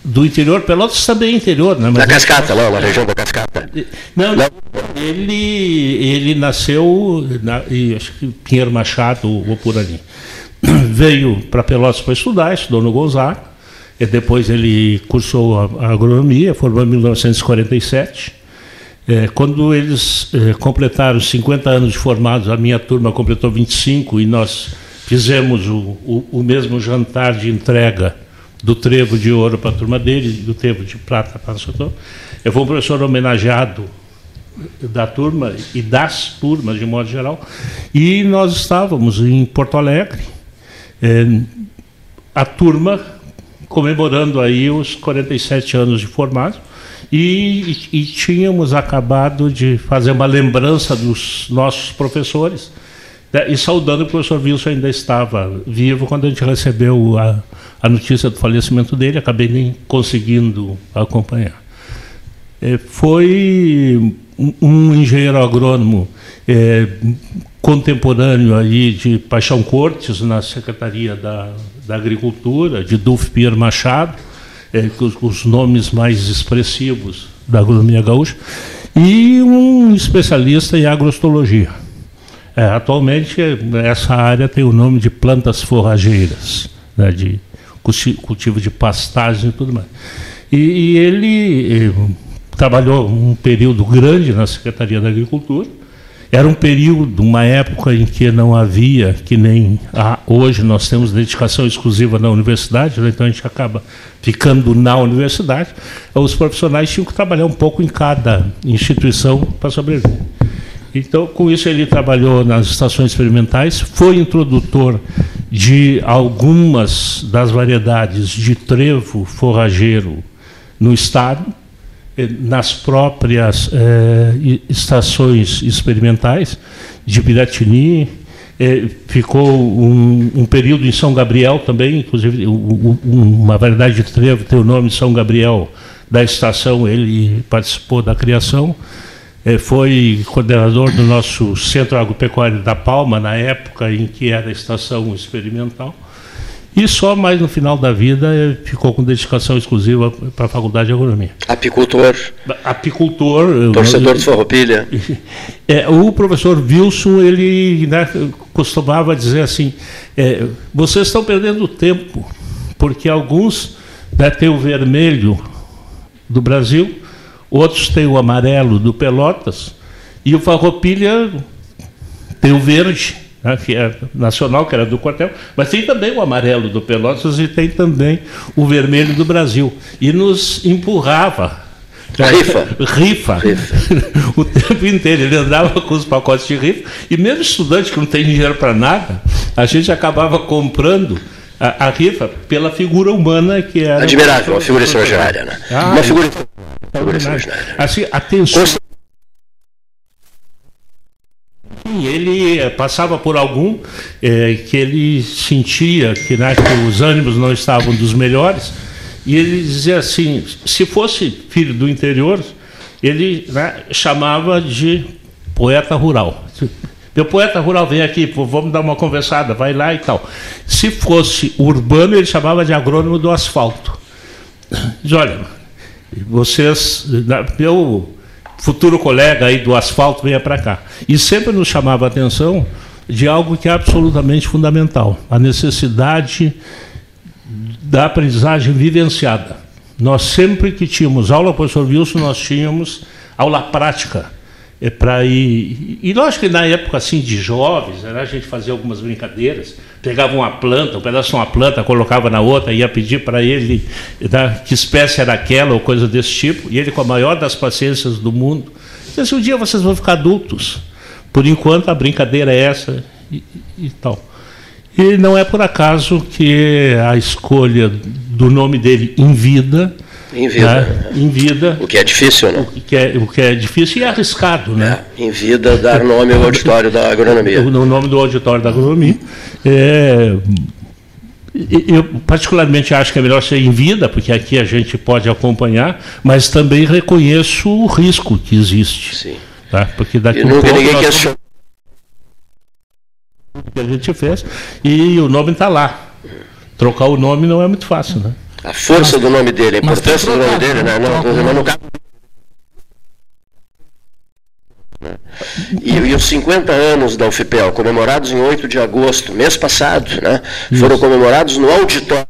do interior, Pelotas também é interior, né? Mas da Cascata, lá, na região da Cascata. Não, não. Ele, ele nasceu, na, acho que Pinheiro Machado ou por ali. Veio para Pelotas para estudar, estudou no Gonzaga, e depois ele cursou a, a agronomia, formou em 1947. É, quando eles é, completaram 50 anos de formados, a minha turma completou 25 e nós fizemos o, o, o mesmo jantar de entrega do trevo de ouro para a turma dele, do trevo de prata para o setor. Eu fui um professor homenageado da turma e das turmas de modo geral, e nós estávamos em Porto Alegre, é, a turma comemorando aí os 47 anos de formado, e, e, tínhamos acabado de fazer uma lembrança dos nossos professores, né, e saudando o professor Wilson ainda estava vivo quando a gente recebeu a, a notícia do falecimento dele, acabei nem conseguindo acompanhar. É, foi um, um, engenheiro agrônomo é, contemporâneo aí de Paixão Cortes, na Secretaria da, da Agricultura, de Dulf Pierre Machado, é, os, os nomes mais expressivos da agronomia gaúcha, e um especialista em agrostologia. É, atualmente, essa área tem o nome de plantas forrageiras, né, de cultivo de pastagem e tudo mais. E, e ele eh, trabalhou um período grande na Secretaria da Agricultura. Era um período, uma época em que não havia, que nem hoje nós temos dedicação exclusiva na universidade, né? então a gente acaba ficando na universidade. Os profissionais tinham que trabalhar um pouco em cada instituição para sobreviver. Então, com isso, ele trabalhou nas estações experimentais, foi introdutor de algumas das variedades de trevo forrageiro no estado, nas próprias eh, estações experimentais de Piratini, eh, ficou um, um, período em São Gabriel também, inclusive uma variedade de trevo tem o nome São Gabriel da estação, ele participou da criação. É, foi coordenador do nosso Centro Agropecuário da Palma, na época em que era estação experimental. E só mais no final da vida é, ficou com dedicação exclusiva para a Faculdade de Agronomia. Apicultor. Apicultor. Torcedor de Farroupilha. É, o professor Wilson, ele né, costumava dizer assim, é, vocês estão perdendo tempo, porque alguns né, têm o vermelho do Brasil, outros têm o amarelo do Pelotas, e o Farroupilha tem o verde, né, que é nacional, que era do quartel, mas tem também o amarelo do Pelotas e tem também o vermelho do Brasil. E nos empurrava. Rifa. rifa. rifa. o tempo inteiro. Ele andava com os pacotes de rifa. E mesmo estudante que não tem dinheiro para nada, a gente acabava comprando a, a, rifa pela figura humana que era. Admirável, uma figura extraordinária, né? Ah, uma figura Assim, atenção. Ele eh, passava por algum é, que ele sentia que, né, que os ânimos não estavam dos melhores, e ele dizia assim: se fosse filho do interior, ele né, chamava de poeta rural. Meu poeta rural vem aqui, vamos dar uma conversada, vai lá e tal. Se fosse urbano, ele chamava de agrônomo do asfalto. Diz, olha, vocês, meu futuro colega aí do asfalto venha para cá. E sempre nos chamava a atenção de algo que é absolutamente fundamental, a necessidade da aprendizagem vivenciada. Nós sempre que tínhamos aula, professor Wilson, nós tínhamos aula prática é para ir. E lógico que na época assim de jovens, né, a gente fazia algumas brincadeiras, pegava uma planta, um pedaço de uma planta, colocava na outra, ia pedir para ele né, que espécie era aquela ou coisa desse tipo, e ele, com a maior das paciências do mundo, disse assim, um dia vocês vão ficar adultos. Por enquanto a brincadeira é essa e, e tal. E não é por acaso que a escolha do nome dele em vida em vida. Né? Em vida. O que é difícil, né? O que é, o que é difícil e arriscado, né? É, em vida, dar nome ao auditório da agronomia. O, nome do auditório da agronomia. É, eu particularmente acho que é melhor ser em vida, porque aqui a gente pode acompanhar, mas também reconheço o risco que existe. Sim. Tá? Porque daqui e um nunca pouco ninguém questionou. que a gente fez e o nome está lá. Trocar o nome não é muito fácil, né? A força mas, do nome dele, a importância do nome dele, né? Não, não, não, e, e, os 50 anos da UFPEL, comemorados em 8 de agosto, mês passado, né, foram comemorados no auditório.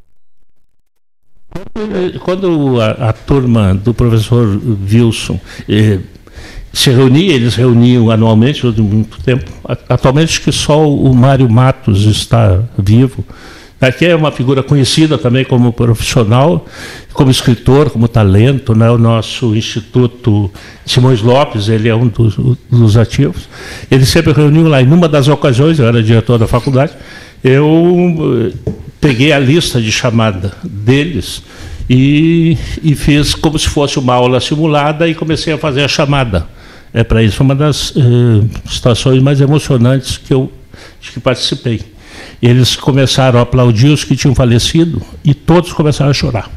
Quando a, a turma do professor Wilson eh, se reunia, eles reuniam anualmente durante muito tempo. Atualmente acho que só o Mário Matos está vivo. Aqui é uma figura conhecida também como profissional, como escritor, como talento, né? o nosso Instituto Simões Lopes, ele é um dos, dos ativos. Ele sempre reuniu lá, e numa das ocasiões, eu era diretor da faculdade, eu eh, peguei a lista de chamada deles e, e fiz como se fosse uma aula simulada e comecei a fazer a chamada. É para isso uma das eh, situações mais emocionantes que eu que participei. Eles começaram a aplaudir os que tinham falecido e todos começaram a chorar.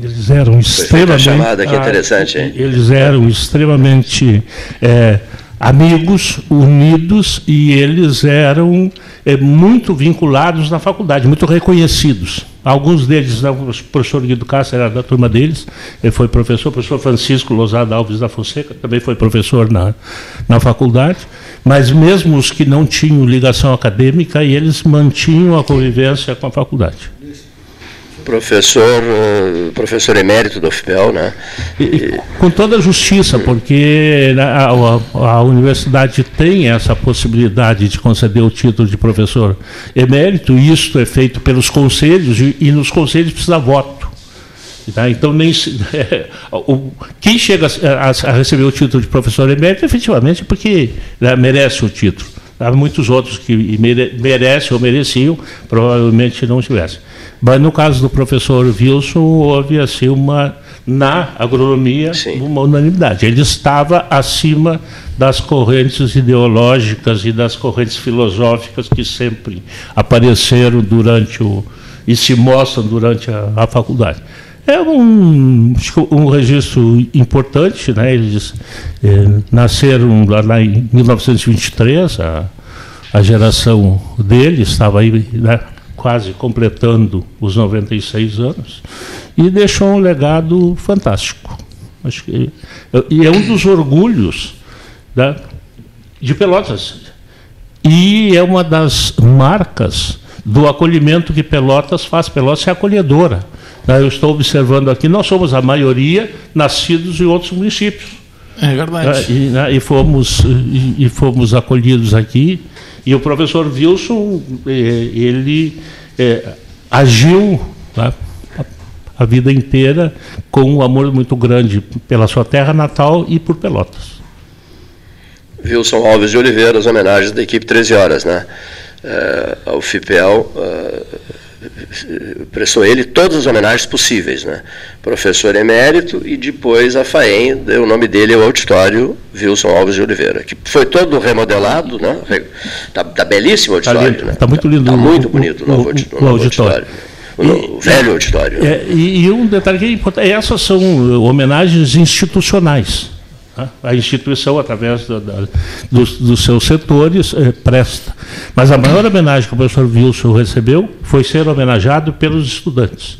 Eles eram extremamente. Chamada, que interessante, hein? Eles eram extremamente é, amigos, unidos e eles eram é, muito vinculados na faculdade, muito reconhecidos. Alguns deles, né, o professor Guido Castro era da turma deles, ele foi professor, o professor Francisco Lozada Alves da Fonseca também foi professor na, na faculdade, mas mesmo os que não tinham ligação acadêmica, eles mantinham a convivência com a faculdade professor, eh, professor emérito do UFPEL, né? E, com toda a justiça, porque né, a, a, a, universidade tem essa possibilidade de conceder o título de professor emérito, e isso é feito pelos conselhos, e, e nos conselhos precisa voto. Tá? Então, nem é, o, quem chega a, a, receber o título de professor emérito, efetivamente, porque né, merece o título. Há muitos outros que mere, merecem ou mereciam, provavelmente não tivessem. Mas no caso do professor Wilson, houve assim uma, na agronomia, Sim. uma unanimidade. Ele estava acima das correntes ideológicas e das correntes filosóficas que sempre apareceram durante o. e se mostram durante a, a faculdade. É um, um registro importante, né? eles eh, nasceram lá, lá, em 1923, a, a geração dele estava aí né, quase completando os 96 anos, e deixou um legado fantástico. Acho que, e é um dos orgulhos da, de Pelotas. E é uma das marcas do acolhimento que Pelotas faz. Pelotas é acolhedora. Né, eu estou observando aqui, nós somos a maioria nascidos em outros municípios. É verdade. E, né, e fomos, e, e fomos acolhidos aqui e o professor Wilson, eh, ele é, agiu tá, a vida inteira com um amor muito grande pela sua terra natal e por Pelotas. Wilson Alves de Oliveira, as homenagens da equipe 13 horas, né? É, ao FIPEL, é, prestou ele todas as homenagens possíveis, né? Professor emérito e depois a FAEM deu o nome dele ao auditório Wilson Alves de Oliveira, que foi todo remodelado, né? Tá, tá belíssimo o auditório, tá né? Tá muito lindo. Tá, muito bonito o, novo, o, o, o auditório. O, e, velho auditório. É, e, e, um detalhe que é importante, essas são homenagens institucionais. A instituição, através da, da, dos, dos, seus setores, é, presta. Mas a maior homenagem que o professor Wilson recebeu foi ser homenageado pelos estudantes.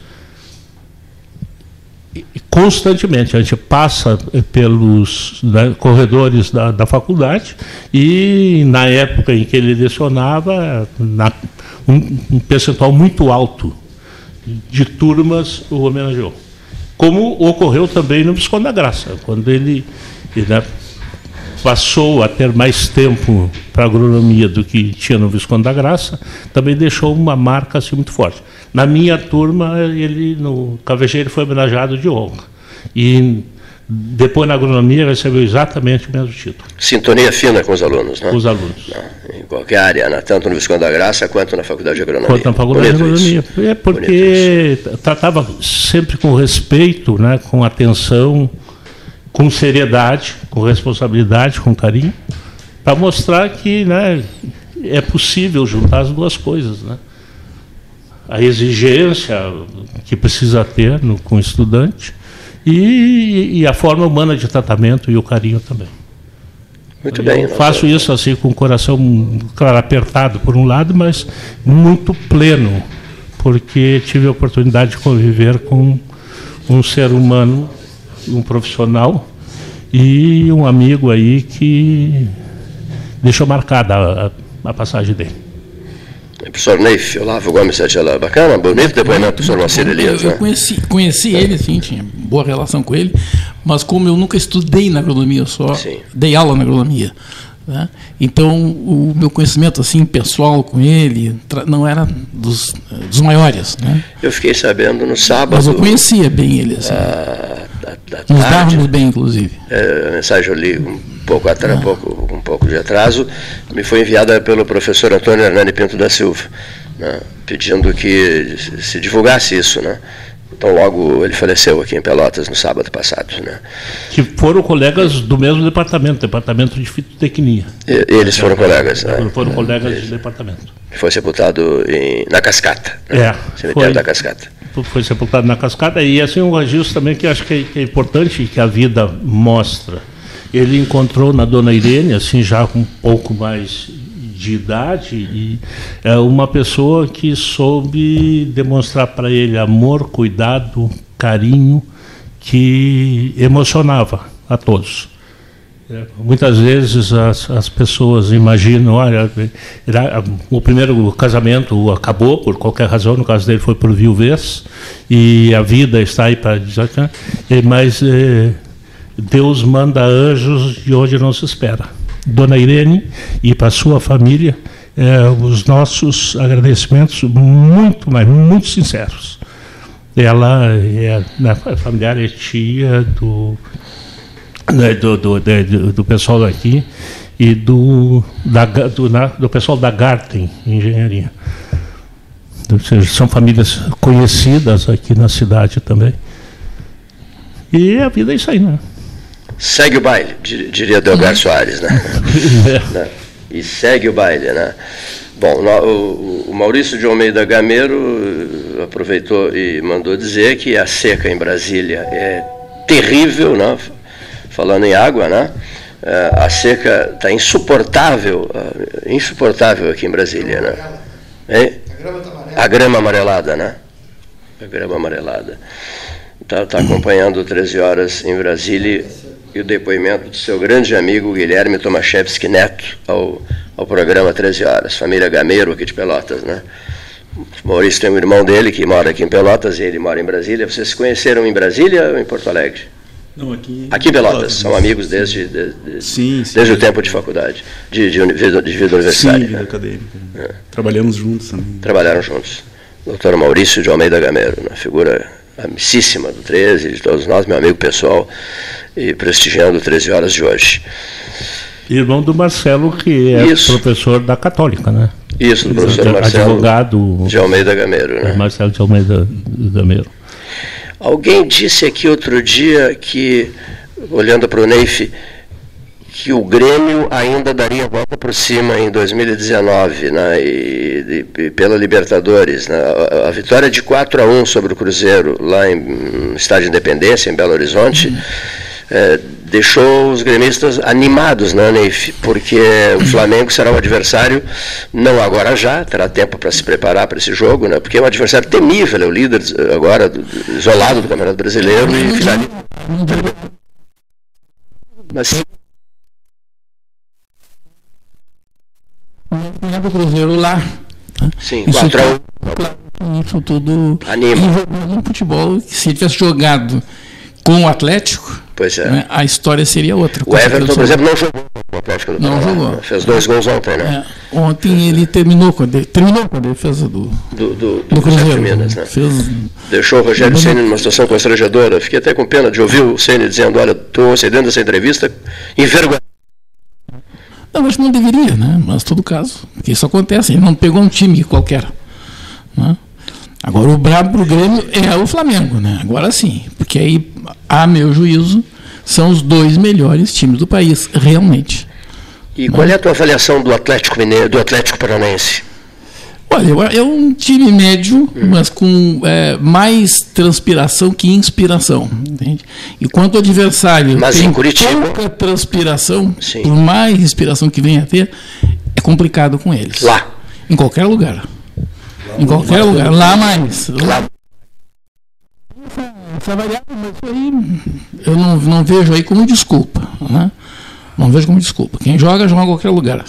E, constantemente, a gente passa eh, pelos né, corredores da, da, faculdade e, na época em que ele lecionava, na, um, um percentual muito alto de turmas o homenageou. Como ocorreu também no Visconde da Graça, quando ele né, passou a ter mais tempo para agronomia do que tinha no Visconde da Graça, também deixou uma marca assim, muito forte. Na minha turma, ele no Cavejeiro foi homenageado de honra. E depois na agronomia recebeu exatamente o mesmo título. Sintonia fina com os alunos, né? Com os alunos. Não, em qualquer área, né? tanto no Visconde da Graça quanto na Faculdade de Agronomia. Quanto na Faculdade Bonito de Agronomia. Isso. É porque tratava sempre com respeito, né? com atenção com seriedade, com responsabilidade, com carinho, para mostrar que né, é possível juntar as duas coisas. Né? A exigência que precisa ter no, com o estudante e, e a forma humana de tratamento e o carinho também. Muito eu bem. Faço isso assim com o coração, claro, apertado por um lado, mas muito pleno, porque tive a oportunidade de conviver com um ser humano, um profissional e um amigo aí que deixou marcada a, a passagem dele. professor Neif Olavo Gomes Santella, bacana, bonito depoimento do professor Moacir Elias. Eu, eu né? conheci, conheci ele, sim, tinha boa relação com ele, mas como eu nunca estudei na agronomia, só sim. dei aula na agronomia. Né? Então, o meu conhecimento assim pessoal com ele não era dos, dos maiores. Né? Eu fiquei sabendo no sábado. Mas eu conhecia bem ele. Assim. A, a, a Nos dávamos bem, inclusive. É, a mensagem eu li um pouco, atrás, ah. um, pouco, um pouco de atraso, me foi enviada pelo professor Antônio Hernani Pinto da Silva, né, pedindo que se divulgasse isso. Né? Então logo ele faleceu aqui em Pelotas no sábado passado. Né? Que foram colegas do mesmo departamento, departamento de fitotecnia. E, eles foram colegas. Né? Foram colegas de departamento. Foi sepultado em, na Cascata. Né? É. Cemitério foi, da Cascata. Foi sepultado na Cascata e assim um registro também que acho que é, que é importante que a vida mostra. Ele encontrou na Dona Irene, assim já com um pouco mais de idade e é uma pessoa que soube demonstrar para ele amor, cuidado, carinho que emocionava a todos. É, muitas vezes as, as pessoas imaginam, olha, o primeiro casamento acabou por qualquer razão, no caso dele foi por viuvez, e a vida está aí para dizer, mas é, Deus manda anjos de onde não se espera. Dona Irene e para sua família é, os nossos agradecimentos muito, mas muito sinceros. Ela é familiar é tia do, né, do, do, do, do, pessoal daqui e do, da, do, na, do pessoal da Garten Engenharia. Ou seja, são famílias conhecidas aqui na cidade também. E a vida é isso aí, né? segue o baile, diria Delgar. Soares, né? né? E segue o baile, né? Bom, o Maurício de Almeida Gameiro uh, aproveitou e mandou dizer que a seca em Brasília é terrível, né? Falando em água, né? Uh, a seca está insuportável, uh, insuportável aqui em Brasília, né? Hein? A grama amarelada, né? A grama amarelada. Está tá acompanhando 13 horas em Brasília e o depoimento do seu grande amigo Guilherme Tomaszewski Neto ao, ao programa 13 Horas, família Gameiro aqui de Pelotas, né? Maurício tem um irmão dele que mora aqui em Pelotas e ele mora em Brasília. Vocês se conheceram em Brasília ou em Porto Alegre? Não, aqui. Aqui em Pelotas, são amigos desde, de, de, sim, sim, desde o tempo de faculdade, de, de, de vida universitária. Sim, vida né? acadêmica. É. Trabalhamos juntos também. Trabalharam juntos. Doutor Maurício de Almeida Gameiro, uma figura amicíssima do 13, de todos nós, meu amigo pessoal e prestigiando 13 horas de hoje. Irmão do Marcelo, que é Isso. professor da Católica, né? Isso, do professor Marcelo. Advogado. De Almeida Gameiro, né? Marcelo de Almeida Gameiro. Alguém disse aqui outro dia que, olhando para o Neif, que o Grêmio ainda daria volta por cima em 2019, né, e, e, pela Libertadores. Né, a, a, vitória de 4 a 1 sobre o Cruzeiro, lá em, no Estádio Independência, em Belo Horizonte. Uhum é, deixou os gremistas animados, né, Neif? Porque o Flamengo será um adversário, não agora já, terá tempo para se preparar para esse jogo, né? Porque é um adversário temível, é o líder agora do, isolado do Campeonato Brasileiro e finaliza. Mas o Cruzeiro lá. Sim, 4 a 1. Isso tudo anima. No futebol, se ele tivesse jogado com o Atlético, Pois é. Né? A história seria outra. O Everton, por exemplo, não jogou o Atlético do Não jogou. Fez dois gols ontem, né? É, ontem ele terminou com a, de, terminou com a defesa do, do, do, do, Cruzeiro. Minas, né? Fez, Deixou o Rogério Senna numa situação constrangedora. Fiquei até com pena de ouvir o Senna dizendo, olha, estou cedendo essa entrevista envergonhado. Não, acho que não deveria, né? Mas todo caso. Porque isso acontece. Ele não pegou um time qualquer. Né? Agora o brabo pro Grêmio é o Flamengo, né? Agora sim. Porque aí, a meu juízo, são os dois melhores times do país, realmente. E qual é a tua avaliação do Atlético Mineiro, do Atlético Paranaense? Olha, é um time médio, mas com é, mais transpiração que inspiração. Entende? E quanto o adversário mas tem pouca transpiração, Sim. por mais inspiração que venha a ter, é complicado com eles. Lá. Em qualquer lugar. Lá em qualquer lugar. Lá mais. Lá. Essa variável, mas aí eu não, não vejo aí como desculpa. Né? Não vejo como desculpa. Quem joga, joga em qualquer lugar.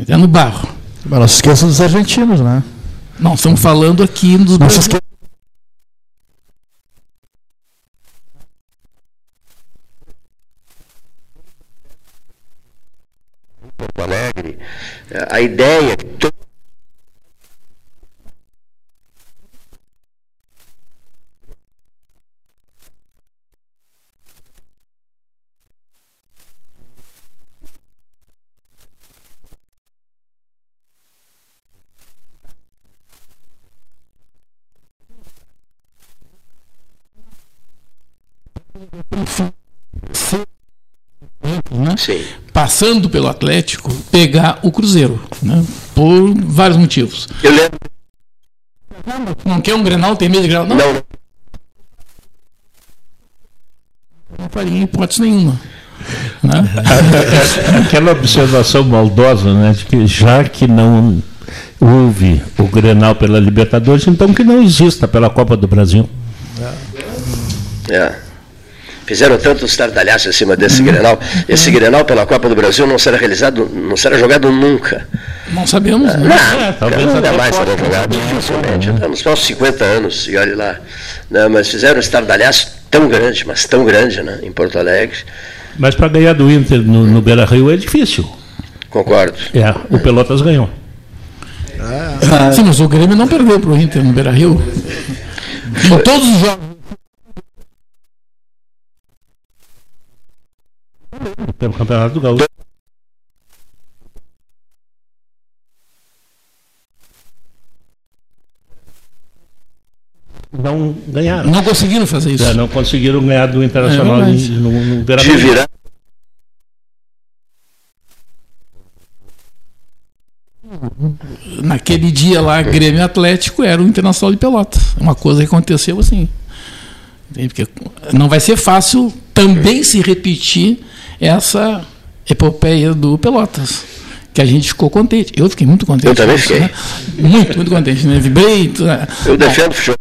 Até no barro. Mas não se esqueça dos argentinos, né? Não, estamos falando aqui dos brasileiros. Porto Alegre, a ideia né? passando pelo Atlético, pegar o Cruzeiro, né? por vários motivos. Eu lembro. Não quer um Grenal, tem medo de Grenal? Não. Não, não faria hipótese nenhuma. Né? Aquela observação maldosa, né, de que já que não houve o Grenal pela Libertadores, então que não exista pela Copa do Brasil. É. é. Fizeram tanto estardalhaço em cima desse. Grenal. Esse. Grenal pela Copa do Brasil não será realizado, não será jogado nunca. Não sabemos. Ah, não, não, é, talvez nunca mais será jogado, dificilmente. Né? Nos próximos 50 anos, e olhe lá. Não, mas fizeram um estardalhaço tão grande, mas tão grande, né, em Porto Alegre. Mas para ganhar do Inter no, no Beira Rio é difícil. Concordo. É, o Pelotas ganhou. Ah, sim, mas o Grêmio não perdeu para o Inter no Beira Rio. Em todos os jogos pelo Campeonato do Gaúcho. Não ganharam. Não conseguiram fazer isso. É, não conseguiram ganhar do Internacional é no, no Naquele dia lá, Grêmio Atlético era o Internacional de Pelotas. Uma coisa que aconteceu assim. Porque não vai ser fácil também se repetir essa epopeia do Pelotas. Que a gente ficou contente. Eu fiquei muito contente. Eu também fiquei. Né? Muito, muito contente. Né? Vibrei. Né? Eu defendo o futebol.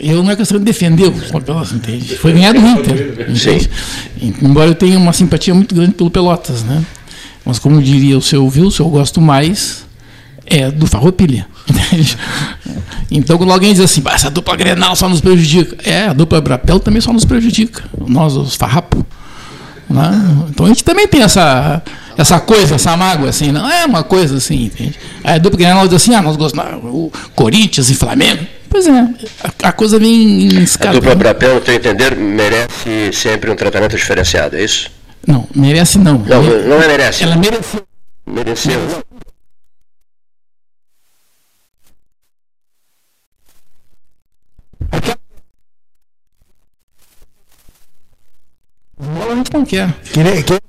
Eu não é questão de defender o Pelotas, entende? Foi ganhar do Inter. Entende? Embora eu tenha uma simpatia muito grande pelo Pelotas, né? Mas como diria o seu Wilson, eu gosto mais é do Farroupilha. Então, quando alguém diz assim, essa dupla Grenal só nos prejudica. É, a dupla Brapel também só nos prejudica. Nós, os farrapos. Né? Então, a gente também tem essa, essa coisa, essa mágoa, assim. Não é uma coisa assim, entende? Aí a dupla Grenal diz assim, ah, nós gostamos, o Corinthians e Flamengo. Pois é, a, a coisa vem em escala. A dupla Brapel, no teu entender, merece sempre um tratamento diferenciado, é isso? Não, merece não. Não, não é merece. Ela mereceu. Mereceu. Bola a gente não quer. Queria,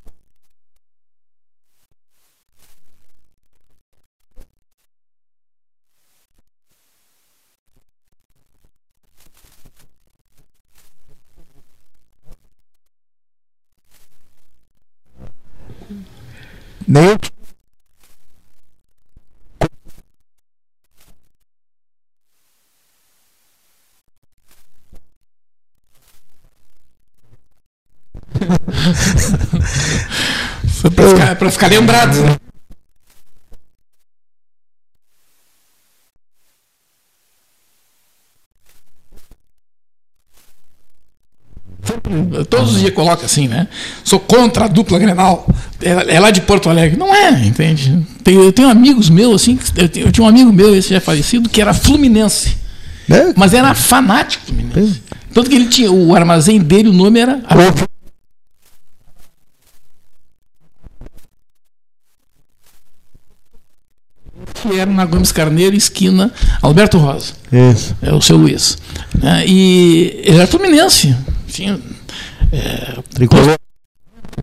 para ficar, pra ficar lembrado. Né? todos os dias coloca assim, né? Sou contra a dupla Grenal. É, é lá de Porto Alegre. Não é, entende? Eu tenho amigos meus, assim, eu, tinha um amigo meu, esse já é falecido, que era fluminense. É? Mas era fanático fluminense. Tanto que ele tinha, o armazém dele, o nome era. Que era na Gomes Carneiro, esquina Alberto Rosa. Isso. É o seu Luiz. É, e ele era fluminense. Tinha, é, Tricolor.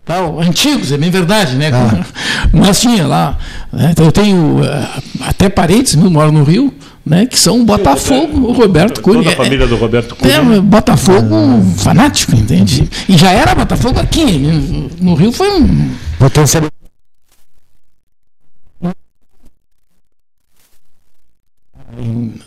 Tal, antigos, é bem verdade, né? Ah. Mas tinha lá. Né? Então eu tenho uh, até parentes, meu, moro no Rio, né, que são Botafogo, o Roberto Cunha. Toda a família do Roberto Cunha. É, Botafogo fanático, entende? E já era Botafogo aqui. No Rio foi um. Potencial.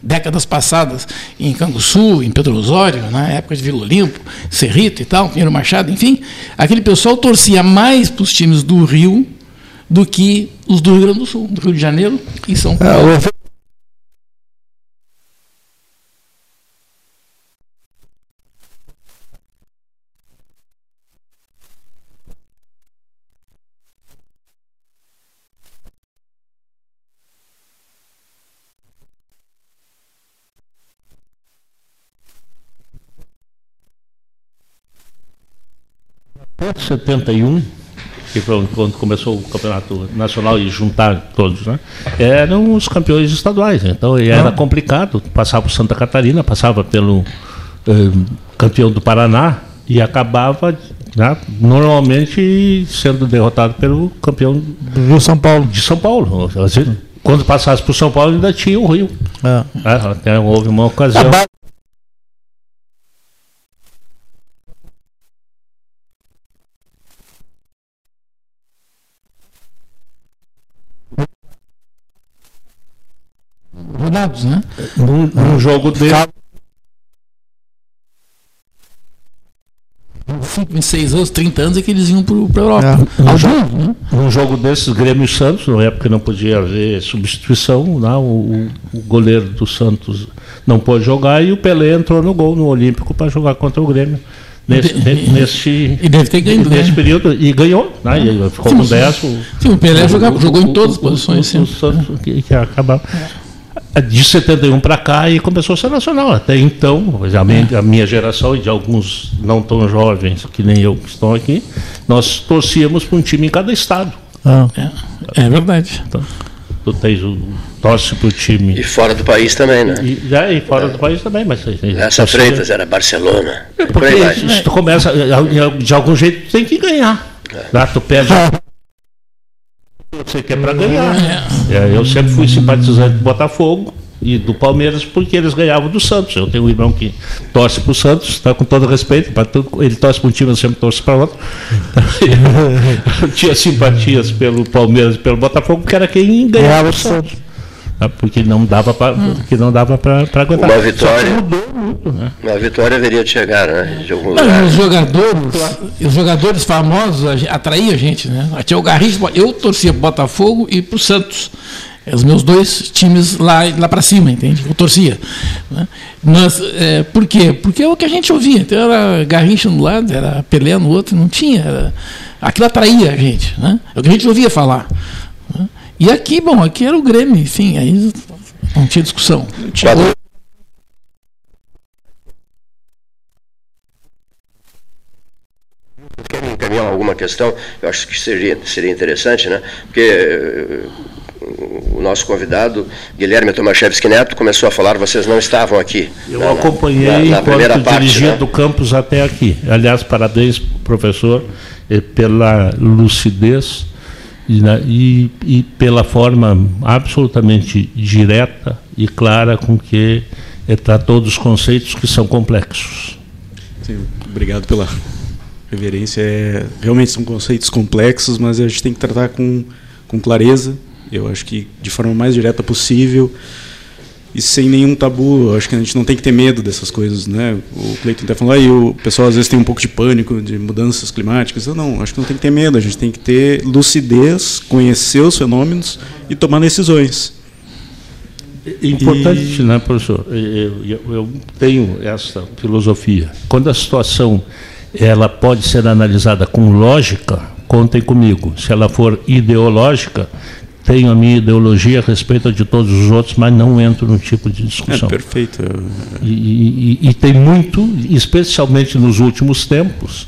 Décadas passadas em Canguçu, em Pedro Osório, na época de Vila Olimpo, Cerrito e tal, Pinheiro Machado, enfim, aquele pessoal torcia mais para os times do Rio do que os do Rio Grande do Sul, do Rio de Janeiro e São Paulo. É, 71, que foi quando começou o campeonato nacional e juntar todos, né? Eram os campeões estaduais. Então era ah. complicado. Passava por Santa Catarina, passava pelo eh, campeão do Paraná e acabava né, normalmente sendo derrotado pelo campeão do São Paulo. De São Paulo. Quando passasse por São Paulo ainda tinha o Rio. É. É, até houve uma ocasião. É, né? Num, num jogo dele. Cinco, seis anos, 30 anos é que eles iam para a Europa. É. Um, jogo, né? um jogo desses, Grêmio Santos, na época não podia haver substituição, né? o, o, goleiro do Santos não pôde jogar e o Pelé entrou no gol no Olímpico para jogar contra o Grêmio. Nesse, e, nesse, e deve ter ganho, nesse né? período e ganhou, né? E ficou sim, com 10. Sim, sim, o Pelé jogava, jogou em todas as posições. O, o, o Santos que, que acabava. É de 71 para cá e começou a ser nacional. Até então, a minha, a minha, geração e de alguns não tão jovens que nem eu que estão aqui, nós torcíamos para um time em cada estado. Ah, é, é, verdade. Então, tu tens o torce para o time. E fora do país também, né? E, já, e fora é. do país também, mas. Essa Freitas era Barcelona. É porque isso, tu começa, de algum jeito, tu tem que ganhar. É. Lá tu perde. Você quer para ganhar. É. é, eu sempre fui simpatizante do Botafogo e do Palmeiras porque eles ganhavam do Santos. Eu tenho um irmão que torce para o Santos, está com todo respeito, ele torce para um time, eu sempre torço para outro. eu tinha simpatias pelo Palmeiras e pelo Botafogo, porque era quem ganhava o Santos. Tá? porque não dava para hum. porque não dava para aguentar. Uma vitória. Muito, né? Uma vitória haveria de chegar, né? De algum não, os jogadores, os jogadores famosos atraíam a gente, né? Tinha o Garrincha, eu torcia para Botafogo e para o Santos. Os meus dois times lá, lá para cima, entende? Eu torcia. Né? Mas é, por quê? Porque é o que a gente ouvia. Então era Garrincha no lado, era Pelé no outro, não tinha. Era, aquilo atraía a gente. Né? É o que a gente ouvia falar. E aqui, bom, aqui era o Grêmio, enfim, aí não tinha discussão. Tinha... Querem encaminhar alguma questão? Eu acho que seria, seria interessante, né? Porque eh, o nosso convidado, Guilherme Tomaszewski Neto, começou a falar, vocês não estavam aqui. Eu na, acompanhei na, na enquanto parte, dirigia né? do campus até aqui. Aliás, parabéns, professor, eh, pela lucidez e, e, e pela forma absolutamente direta e clara com que é, tratou dos conceitos que são complexos. Sim, obrigado pela reverência. É, realmente são conceitos complexos, mas a gente tem que tratar com, com clareza. Eu acho que de forma mais direta possível e sem nenhum tabu. Acho que a gente não tem que ter medo dessas coisas, né? O Cleiton até falou, aí o pessoal às vezes tem um pouco de pânico de mudanças climáticas. Eu não, acho que não tem que ter medo. A gente tem que ter lucidez, conhecer os fenômenos e tomar decisões. Importante, e... né, professor? Eu, eu, eu tenho essa filosofia. Quando a situação ela pode ser analisada com lógica, contem comigo. Se ela for ideológica, tenho a minha ideologia a respeito de todos os outros, mas não entro no tipo de discussão. É perfeito. E, e, e tem muito, especialmente nos últimos tempos,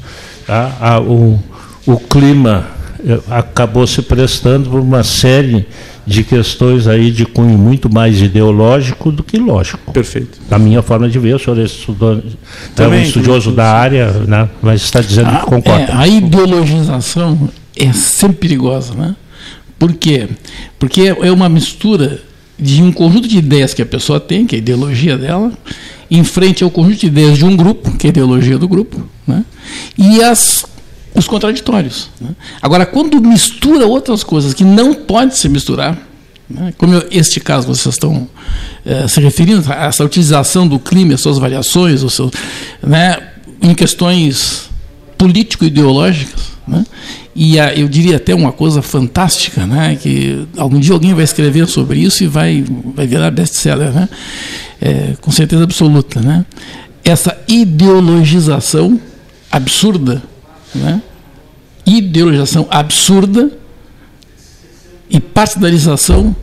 a, a, o, o clima eh, acabou se prestando por uma série de questões aí de cunho muito mais ideológico do que lógico. Perfeito. Da minha forma de ver, o senhor é, estudou, Também, é um estudioso da área, né, mas está dizendo a, que concorda. É, a ideologização é sempre perigosa, né? Por quê? Porque é uma mistura de um conjunto de ideias que a pessoa tem, que é a ideologia dela, em frente ao conjunto de ideias de um grupo, que é a ideologia do grupo, né? e as, os contraditórios. Né? Agora, quando mistura outras coisas que não pode se misturar, né? como eu, este caso vocês estão é, se referindo a essa utilização do crime, as suas variações, os seus, né, em questões político-ideológicas, né? E a, eu diria até uma coisa fantástica, né? que algum dia alguém vai escrever sobre isso e vai, vai virar best-seller, né? É, com certeza absoluta. Né? Essa ideologização absurda, né? ideologização absurda e partidarização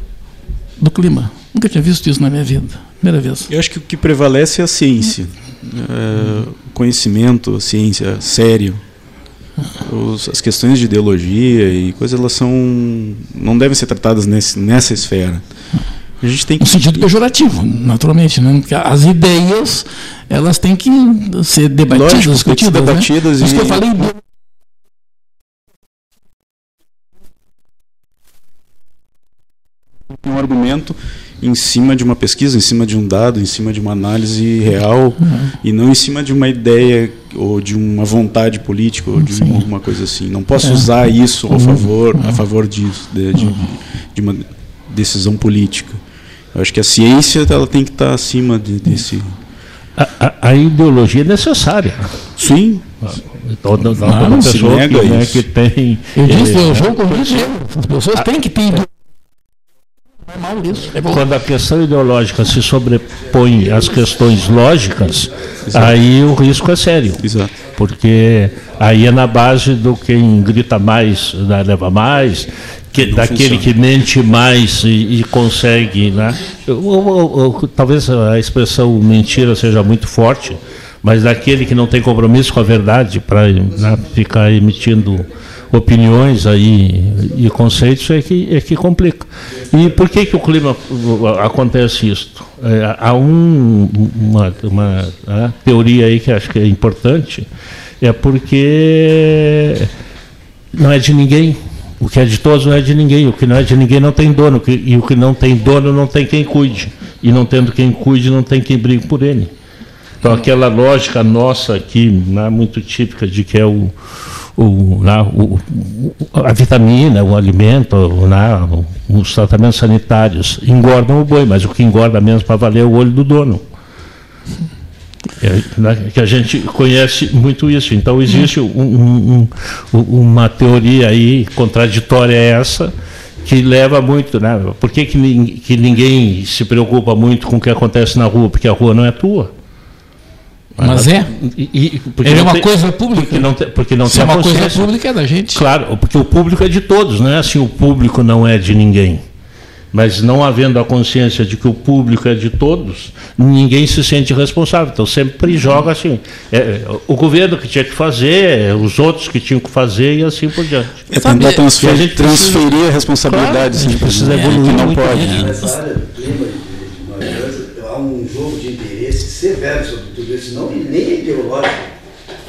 do clima. Nunca tinha visto isso na minha vida. Primeira vez. Eu acho que o que prevalece é a ciência. É, conhecimento, ciência sério, os, as questões de ideologia e coisas elas são não devem ser tratadas nesse, nessa esfera. A gente tem que... No sentido pejorativo, naturalmente, né? Porque as ideias elas têm que ser debatidas, Lógico, discutidas, né? debatidas né? e... Isso que eu falei um argumento em cima de uma pesquisa, em cima de um dado, em cima de uma análise real uhum. e não em cima de uma ideia ou de uma vontade política ou de uma, alguma coisa assim. Não posso é. usar isso a uhum. favor, uhum. a favor disso, de, de, uhum. de, uma decisão política. Eu acho que a ciência ela tem que estar acima de, desse. A, a, a, ideologia é necessária. Sim. Toda, toda ah, pessoa que, né, que, tem. Eu disse, eu jogo com isso. As pessoas têm que ter normal isso. É Quando a questão ideológica se sobrepõe às questões lógicas, Exato. aí o risco é sério. Exato. Porque aí é na base do quem grita mais, né, leva mais, que, daquele funciona. que mente mais e, e consegue. Né? talvez a expressão mentira seja muito forte, mas daquele que não tem compromisso com a verdade para né, ficar emitindo opiniões aí e conceitos é que, é que complica. E por que, que o clima acontece isso? É, há um, uma, uma teoria aí que acho que é importante, é porque não é de ninguém. O que é de todos não é de ninguém. O que não é de ninguém não tem dono. E o que não tem dono não tem quem cuide. E não tendo quem cuide, não tem quem brigue por ele. Então, aquela lógica nossa aqui, né, muito típica de que é o, o, lá, o, a vitamina, o alimento, lá, os tratamentos sanitários engordam o boi, mas o que engorda mesmo para valer é o olho do dono. É, né, que a gente conhece muito isso. Então existe um, um, uma teoria aí contraditória essa que leva muito, né? Por que, que, que ninguém se preocupa muito com o que acontece na rua? Porque a rua não é tua. Mas é. E, e, Ele é uma tem, coisa pública. Porque não, tem, porque não Se é uma coisa pública, é da gente. Claro, porque o público é de todos, não é assim, o público não é de ninguém. Mas não havendo a consciência de que o público é de todos, ninguém se sente responsável. Então sempre joga assim. É, o governo que tinha que fazer, os outros que tinham que fazer e assim por diante. É tentar transferir, a gente transferir precisa, a responsabilidade. Claro, a gente precisa evoluir. Não pode. Nessa área do clima, há um jogo de interesse severo sobre isso, não nem é ideológico,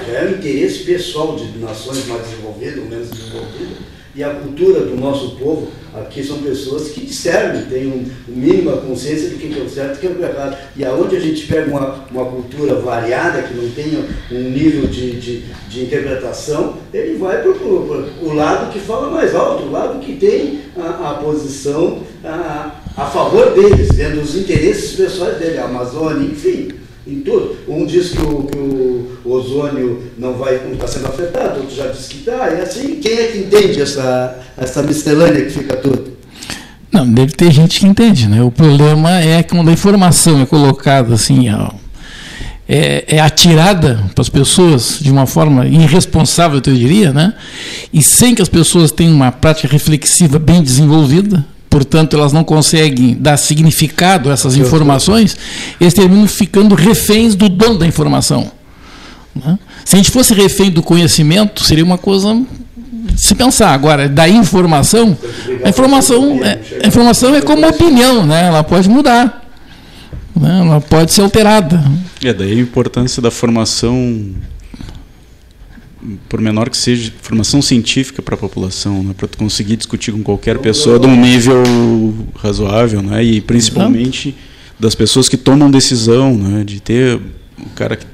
já é um interesse pessoal de nações mais desenvolvidas ou menos desenvolvidas. E a cultura do nosso povo, aqui são pessoas que discernem, têm um, mínima consciência do que é o certo e o que é o errado. E aonde a gente pega uma, uma cultura variada, que não tenha um nível de, de, de interpretação, ele vai para o lado que fala mais alto, o lado que tem a, a posição a, a favor deles, vendo os interesses pessoais dele, a Amazônia, enfim em tudo. Um diz que o, que o ozônio não vai não está sendo afetado, outro já diz que está, e assim, quem é que entende essa, essa miscelânea que fica tudo? Não, deve ter gente que entende, né? O problema é quando a informação é colocada assim, é, é, atirada para as pessoas de uma forma irresponsável, eu diria, né? E sem que as pessoas tenham uma prática reflexiva bem desenvolvida, portanto elas não conseguem dar significado a essas informações, eles terminam ficando reféns do dono da informação. Né? Se a gente fosse refém do conhecimento, seria uma coisa se pensar agora da informação, a informação é, a informação é como opinião, né? Ela pode mudar, né? ela pode ser alterada. É daí a importância da formação por menor que seja, formação científica para a população, né, para conseguir discutir com qualquer pessoa de um nível razoável, né, e principalmente das pessoas que tomam decisão, né, de ter o cara que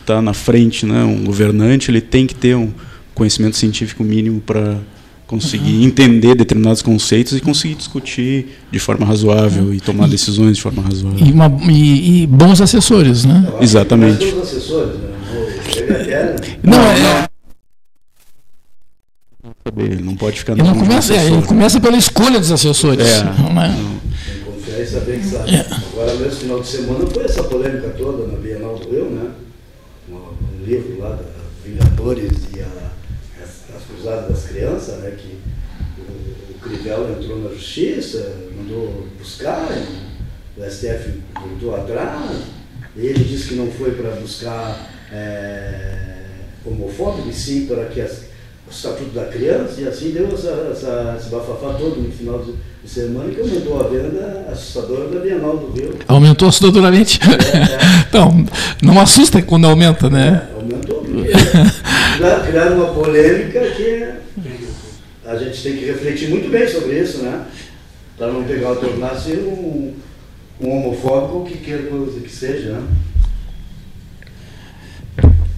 está na frente, né, um governante, ele tem que ter um conhecimento científico mínimo para conseguir uhum. entender determinados conceitos e conseguir discutir de forma razoável uhum. e tomar e, decisões de forma razoável. E, uma, e, e bons assessores, né? Exatamente. Bons assessores, né? Não, é, Ele não pode ficar ele não começa, é, ele começa pela escolha dos assessores. É. Não é? Tem que confiar e saber que sabe. É. Agora mesmo final de semana foi essa polêmica toda na Bienal do Rio, né? Um livro lá da Vingadores e a, as, as Cruzadas das Crianças, né? Que o, o Crivella entrou na justiça, mandou buscar, o STF voltou atrás, ele disse que não foi para buscar é, homofóbico, e sim para que as, estatuto da criança, e assim deu essa, essa, esse bafafá todo no final de, de semana que aumentou a venda assustadora da Bienal do Rio. Aumentou assustadoramente? É, é. então, não assusta quando aumenta, né? É, aumentou, criaram uma polêmica que a gente tem que refletir muito bem sobre isso, né? Para não pegar o tornar-se um, um homofóbico ou que quer que seja, né?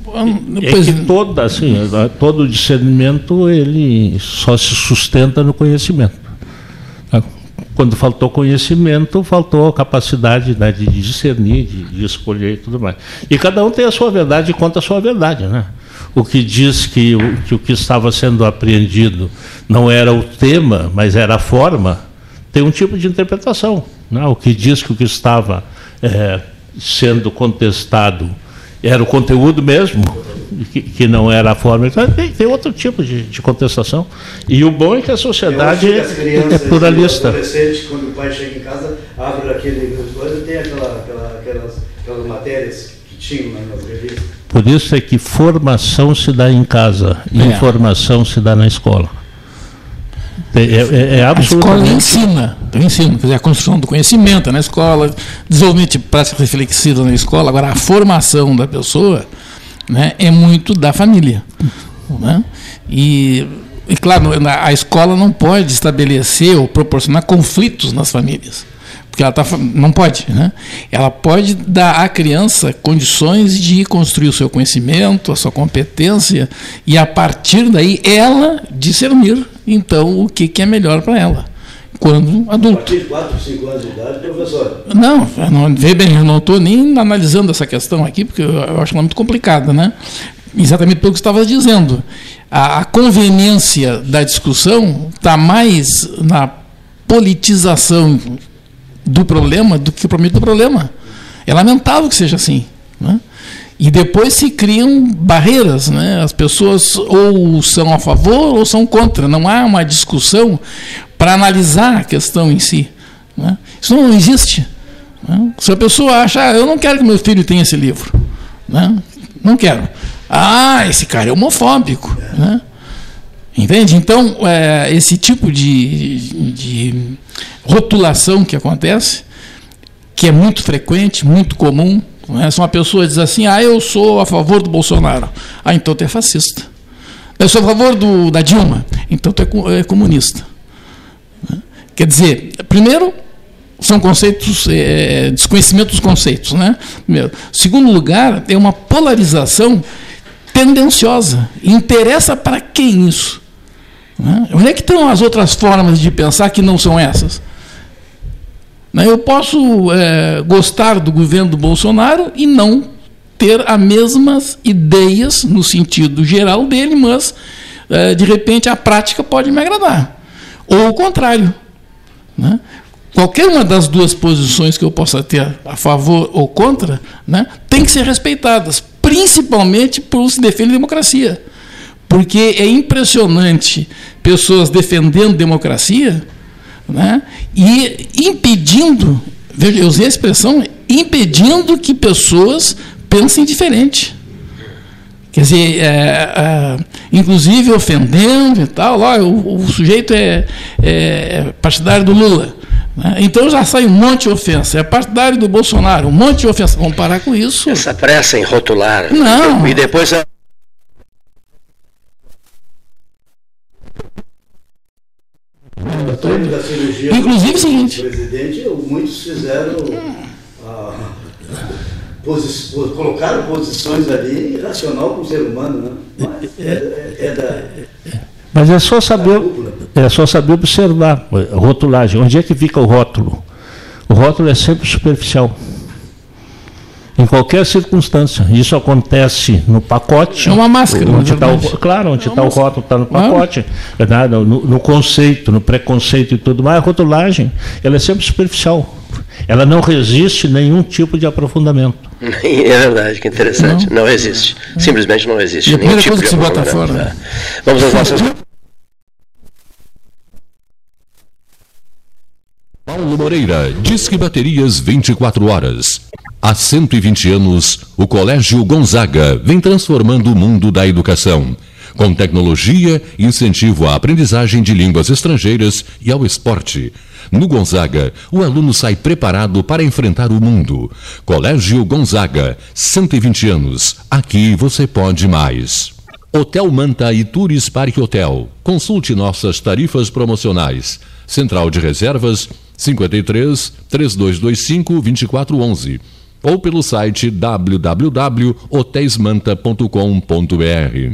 Depois... É que todo, assim, todo discernimento ele só se sustenta no conhecimento. Quando faltou conhecimento, faltou a capacidade né, de discernir, de, de, escolher e tudo mais. E cada um tem a sua verdade e conta a sua verdade. Né? O que diz que o, que o que estava sendo apreendido não era o tema, mas era a forma, tem um tipo de interpretação. Né? O que diz que o que estava é, sendo contestado era o conteúdo mesmo, que, que não era a forma. Então, tem, tem outro tipo de, de, contestação. E o bom é que a sociedade é pluralista. adolescente, quando o pai chega em casa, abre aquele coisa tem aquela, aquela, aquelas, aquelas matérias que tinham nas revistas. Por isso é que formação se dá em casa, é. informação se dá na escola. É, é, é absolutamente... A escola ensina, ensina, quer dizer, a construção do conhecimento na escola, desenvolvimento de prática reflexiva na escola. Agora, a formação da pessoa né, é muito da família. Né? E, e, claro, a escola não pode estabelecer ou proporcionar conflitos nas famílias porque ela tá, não pode, né? Ela pode dar à criança condições de construir o seu conhecimento, a sua competência e a partir daí ela discernir então o que, que é melhor para ela quando adulto. A partir de 4, 5 anos de idade, professor? Não, não vê bem, eu não estou nem analisando essa questão aqui, porque eu, acho ela muito complicada, né? Exatamente pelo que estava dizendo. A, a conveniência da discussão está mais na politização do problema do que o prometo do problema. É lamentável que seja assim. Né? E depois se criam barreiras, né? as pessoas ou são a favor ou são contra. Não há uma discussão para analisar a questão em si. Né? Isso não existe. Né? Se a pessoa acha, ah, eu não quero que meu filho tenha esse livro, né? não quero. Ah, esse cara é homofóbico. Né? Entende? Então, é, esse tipo de, de rotulação que acontece, que é muito frequente, muito comum? Se uma pessoa diz assim, ah, eu sou a favor do Bolsonaro, ah, então tu é fascista. Eu sou a favor do, da Dilma, então tu é, é comunista. Quer dizer, primeiro, são conceitos, é, desconhecimento dos conceitos. Né? Primeiro. Segundo lugar, é uma polarização tendenciosa. Interessa para quem isso? Né? Onde é que estão as outras formas de pensar que não são essas? Né? Eu posso é, gostar do governo do Bolsonaro e não ter as mesmas ideias no sentido geral dele, mas é, de repente a prática pode me agradar. Ou o contrário. Né? Qualquer uma das duas posições que eu possa ter a favor ou contra né, tem que ser respeitadas, principalmente por se defender a democracia. Porque é impressionante pessoas defendendo democracia né, e impedindo, veja, eu usei a expressão, impedindo que pessoas pensem diferente. Quer dizer, é, é, inclusive ofendendo e tal, ó, o, o sujeito é, é, partidário do Lula. Né? Então já sai um monte de ofensa. É partidário do Bolsonaro, um monte de ofensa. Vamos parar com isso. Essa pressa em rotular. Não. E depois a toda. Inclusive o seguinte. Presidente, muitos fizeram. Ah, posi colocaram posições ali irracional para o ser humano, né? Mas é, é, é da. Mas é só saber, é só saber observar a rotulagem. Onde é que fica o rótulo? O rótulo é sempre superficial em qualquer circunstância. Isso acontece no pacote. É uma máscara. Onde tá o, claro, onde está é o rótulo, está no pacote. Ah. No, no, conceito, no preconceito e tudo mais, a rotulagem ela é sempre superficial. Ela não resiste nenhum tipo de aprofundamento. É verdade, que interessante. Não, não resiste. Simplesmente não resiste. E a primeira tipo coisa que se bota fora. Né? Vamos às nossas. Paulo Moreira, Disque Baterias 24 horas. Há 120 anos, o Colégio Gonzaga vem transformando o mundo da educação. Com tecnologia, incentivo à aprendizagem de línguas estrangeiras e ao esporte. No Gonzaga, o aluno sai preparado para enfrentar o mundo. Colégio Gonzaga, 120 anos. Aqui você pode mais. Hotel Manta e Tours Parque Hotel. Consulte nossas tarifas promocionais. Central de Reservas 53 3225 2411 ou pelo site www.hoteismanta.com.br.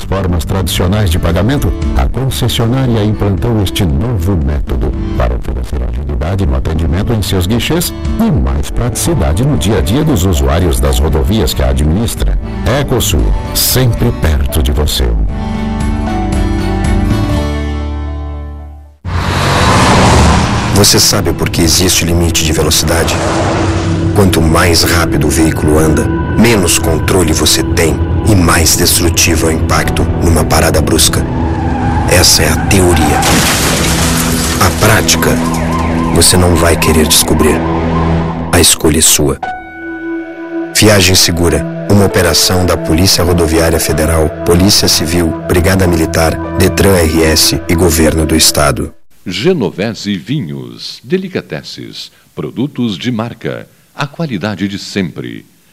Das formas tradicionais de pagamento, a concessionária implantou este novo método para oferecer agilidade no atendimento em seus guichês e mais praticidade no dia a dia dos usuários das rodovias que a administra. Ecosul, sempre perto de você. Você sabe por que existe limite de velocidade? Quanto mais rápido o veículo anda, menos controle você tem e mais destrutivo é o impacto numa parada brusca. Essa é a teoria. A prática, você não vai querer descobrir. A escolha é sua. Viagem Segura, uma operação da Polícia Rodoviária Federal, Polícia Civil, Brigada Militar, Detran RS e Governo do Estado. Genovese Vinhos, Delicateces, produtos de marca, a qualidade de sempre.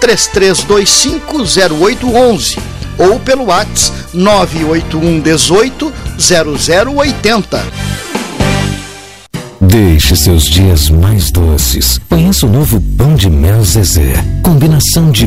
33250811 ou pelo WhatsApp 981 18 0080. Deixe seus dias mais doces. Conheça o novo pão de mel Zezé. Combinação de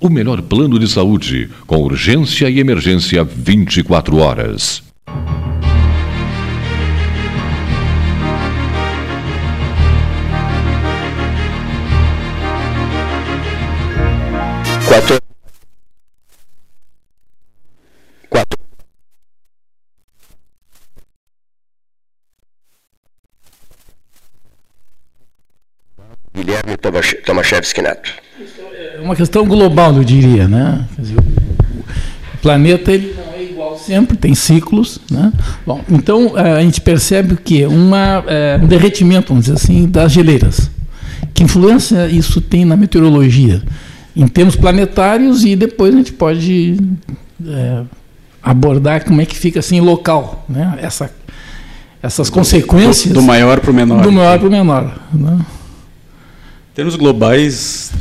O melhor plano de saúde, com urgência e emergência 24 horas. Quatro. Quatro. Guilherme Tomaszewski Neto. É uma questão global, eu diria. Né? Dizer, o planeta ele não é igual sempre, tem ciclos. Né? Bom, então a gente percebe o que? Uma, é, um derretimento, vamos dizer assim, das geleiras. Que influência isso tem na meteorologia? Em termos planetários e depois a gente pode é, abordar como é que fica assim local, né? Essa, essas consequências. Do, do maior para o menor. Do maior para o menor. Né? Em termos globais,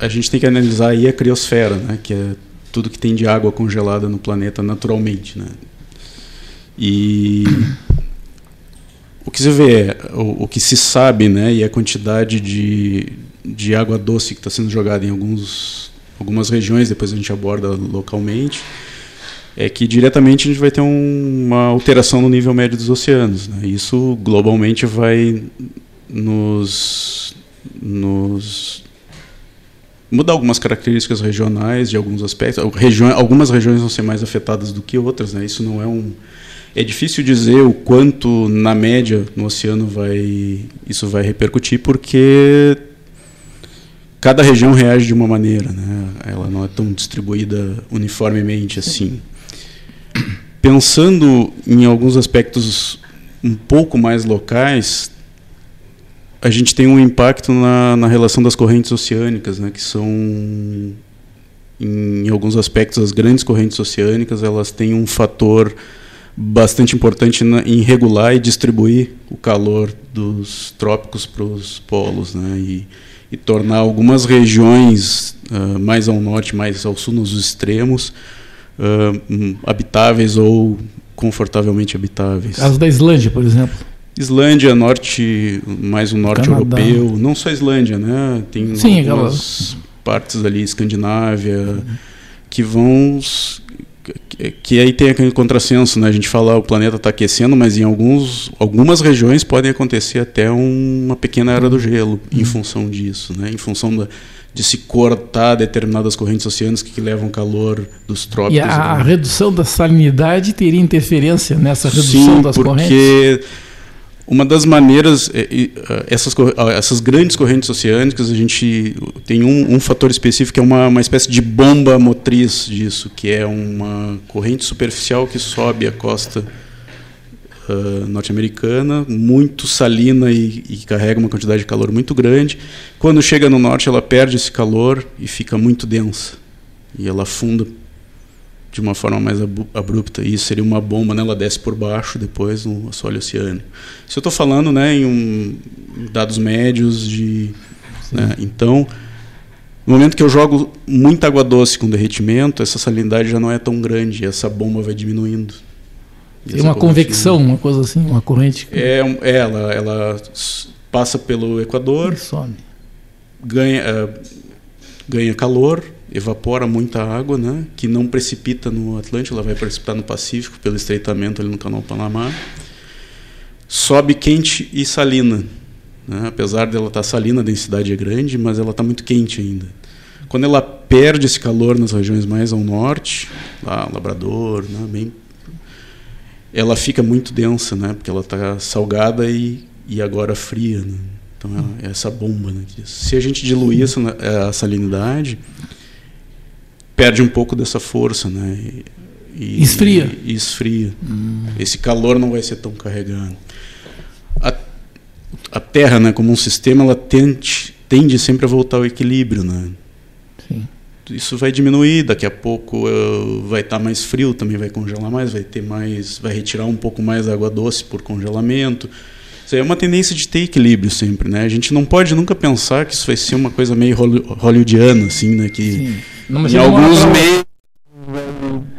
a gente tem que analisar aí a criosfera, né, que é tudo que tem de água congelada no planeta naturalmente, né? E o que se vê, o, o que se sabe, né, e a quantidade de, de água doce que está sendo jogada em alguns, algumas regiões, depois a gente aborda localmente, é que diretamente a gente vai ter um, uma alteração no nível médio dos oceanos. Né? Isso globalmente vai nos, nos mudar algumas características regionais de alguns aspectos. Regiões, algumas regiões vão ser mais afetadas do que outras, né? Isso não é um é difícil dizer o quanto na média no oceano vai isso vai repercutir porque cada região reage de uma maneira, né? Ela não é tão distribuída uniformemente assim. Pensando em alguns aspectos um pouco mais locais, a gente tem um impacto na, na relação das correntes oceânicas, né, que são, em, alguns aspectos, as grandes correntes oceânicas, elas têm um fator bastante importante na, em regular e distribuir o calor dos trópicos para os polos, né, e, e tornar algumas regiões uh, mais ao norte, mais ao sul, nos extremos, uh, habitáveis ou confortavelmente habitáveis. Caso da Islândia, por exemplo. Islândia, norte, mais o norte Canadá. europeu, não só Islândia, né? Tem Sim, algumas aquela... partes ali, Escandinávia, uhum. que vão que aí tem aquele contrassenso, né? A gente fala o planeta está aquecendo, mas em alguns, algumas regiões podem acontecer até uma pequena era do gelo em função disso, né? Em função da, de se cortar determinadas correntes oceânicas que levam calor dos trópicos. E a, a redução da salinidade teria interferência nessa redução Sim, das porque correntes? Uma das maneiras, é, é, essas, essas grandes correntes oceânicas, a gente tem um, um fator específico que é uma, uma espécie de bomba motriz disso, que é uma corrente superficial que sobe a costa uh, norte-americana, muito salina e, e, carrega uma quantidade de calor muito grande. Quando chega no norte, ela perde esse calor e fica muito densa. E ela afunda de uma forma mais abrupta. E isso seria uma bomba, né? ela desce por baixo depois no assoalho oceânico. Isso eu estou falando né, em, um, dados médios de. Né, então, no momento que eu jogo muita água doce com derretimento, essa salinidade já não é tão grande, essa bomba vai diminuindo. Tem uma convecção, uma coisa assim, uma corrente. É, é ela, ela passa pelo Equador, ganha, uh, ganha calor, evapora muita água, né, que não precipita no Atlântico, ela vai precipitar no Pacífico pelo estreitamento ali no Canal Panamá. Sobe quente e salina. Né, apesar dela estar tá salina, a densidade é grande, mas ela está muito quente ainda. Quando ela perde esse calor nas regiões mais ao norte, lá Labrador, né, bem, ela fica muito densa, né, porque ela está salgada e, e agora fria. Né. Então é essa bomba. Né, se a gente diluir essa, a salinidade, perde um pouco dessa força, né? E, esfria. E, e esfria. Hum. Esse calor não vai ser tão carregado. A, a Terra, né, como um sistema, ela tende, tende sempre a voltar ao equilíbrio, né? Sim. Isso vai diminuir, daqui a pouco uh, vai estar tá mais frio, também vai congelar mais, vai ter mais, vai retirar um pouco mais água doce por congelamento. Isso é uma tendência de ter equilíbrio sempre, né? A gente não pode nunca pensar que isso vai ser uma coisa meio hollywoodiana, assim, né? Que Sim não, em alguns vai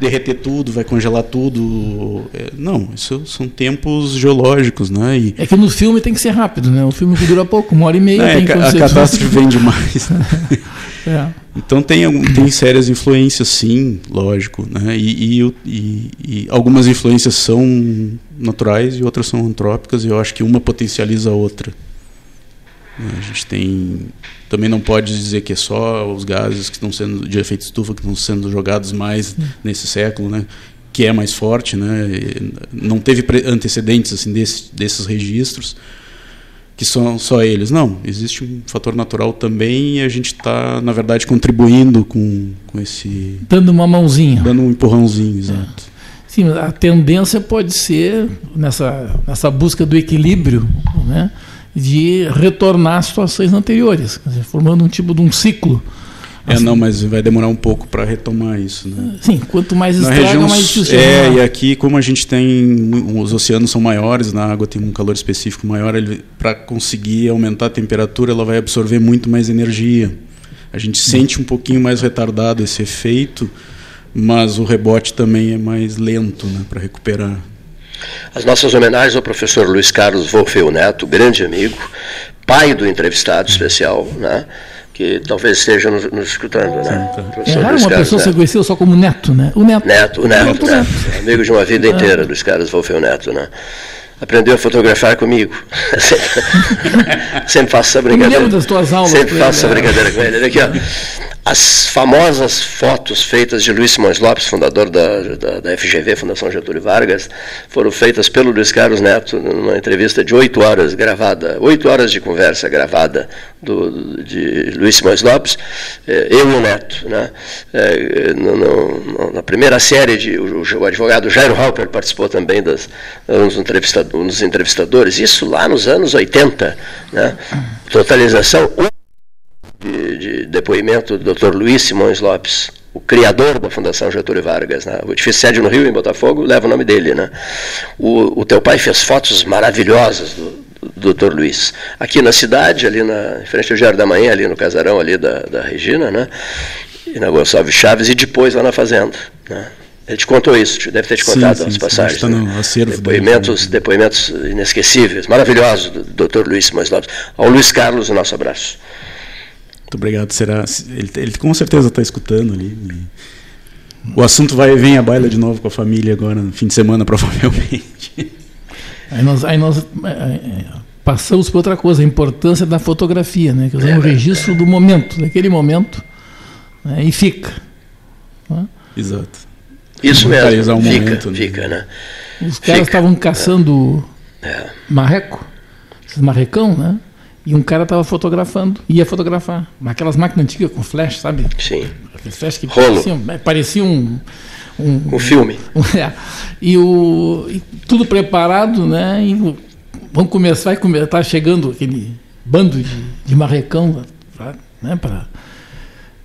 derreter tudo, vai congelar tudo. É, não, isso são tempos geológicos, né? E... É que no filme tem que ser rápido, né? O filme que dura pouco, uma hora e meia. É, tem a, a catástrofe vem demais. é. Então tem, tem sérias influências, sim, lógico, né? E, e, e, e, algumas influências são naturais e outras são antrópicas, e eu acho que uma potencializa a outra. A gente tem também não pode dizer que é só os gases que estão sendo de efeito estufa que estão sendo jogados mais hum. nesse século, né? Que é mais forte, né? Não teve antecedentes assim desse, desses registros que são só eles. Não, existe um fator natural também e a gente está, na verdade, contribuindo com, com esse. Dando uma mãozinha. Dando um empurrãozinho, exato. É. Sim, a tendência pode ser, nessa, nessa busca do equilíbrio, né? De retornar às situações anteriores, dizer, formando um tipo de um ciclo. É, assim. não, mas vai demorar um pouco para retomar isso, né? Sim, quanto mais estraga, região, mais difícil. É, e aqui, como a gente tem, os oceanos são maiores, na água tem um calor específico maior, para conseguir aumentar a temperatura, ela vai absorver muito mais energia. A gente sente um pouquinho mais retardado esse efeito, mas o rebote também é mais lento, né, para recuperar. As nossas homenagens ao professor Luiz Carlos Wolfeu Neto, grande amigo, pai do entrevistado especial, né? que talvez esteja nos, nos escutando, né? É raro uma pessoa Neto. ser conhecida só como Neto, né? O Neto. Neto, o Neto, Neto, Neto. Neto. Amigo de uma vida é. inteira, Luiz Carlos Wolfeu Neto, né? Aprendeu a fotografar comigo. sempre faço essa brincadeira. Eu me lembro das tuas aulas. Sempre faço essa brincadeira com ele. Olha aqui, ó. As famosas fotos feitas de Luiz Simões Lopes, fundador da, da, da, FGV, Fundação Getúlio Vargas, foram feitas pelo Luiz Carlos Neto numa entrevista de oito horas gravada, oito horas de conversa gravada do, de Luiz Simões Lopes, eh, eu e o Neto. Né? Eh, no, no, na primeira série, de, o, o advogado Jairo Halper participou também das, dos, dos entrevistadores, isso lá nos anos 80. Né? Totalização de, de depoimento do Dr. Luiz Simões Lopes, o criador da Fundação Getúlio Vargas. Né? O edifício sede no Rio, em Botafogo, leva o nome dele. Né? O, o teu pai fez fotos maravilhosas do, do Dr. Luiz. Aqui na cidade, ali na em frente ao Diário da Manhã, ali no casarão ali da, da Regina, né? e na Gonçalves Chaves, e depois lá na fazenda. Né? Ele te contou isso, deve ter te contado sim, sim, as passagens. Sim, né? depoimentos, dele. depoimentos inesquecíveis, maravilhosos do Dr. Luiz Simões Lopes. Ao Luiz Carlos, o nosso abraço. Muito obrigado. Será, ele, ele com certeza está escutando ali. O assunto vai vem a baila de novo com a família agora, no fim de semana, provavelmente. Aí nós, aí nós é, é, passamos por outra coisa, a importância da fotografia, né? Que é um registro do momento, daquele momento, né? e fica. Né? Exato. Isso mesmo, um fica, momento, né? fica, né? Os caras estavam caçando é. marreco, esses marrecão, né? E um cara estava fotografando, ia fotografar. Aquelas máquinas antigas com flash, sabe? Sim. Aqueles flash que pareciam, parecia um, um, um filme. Um, é, e, o, e tudo preparado, né? E vamos começar, começar, tá chegando aquele bando de, de marrecão, pra, né? Para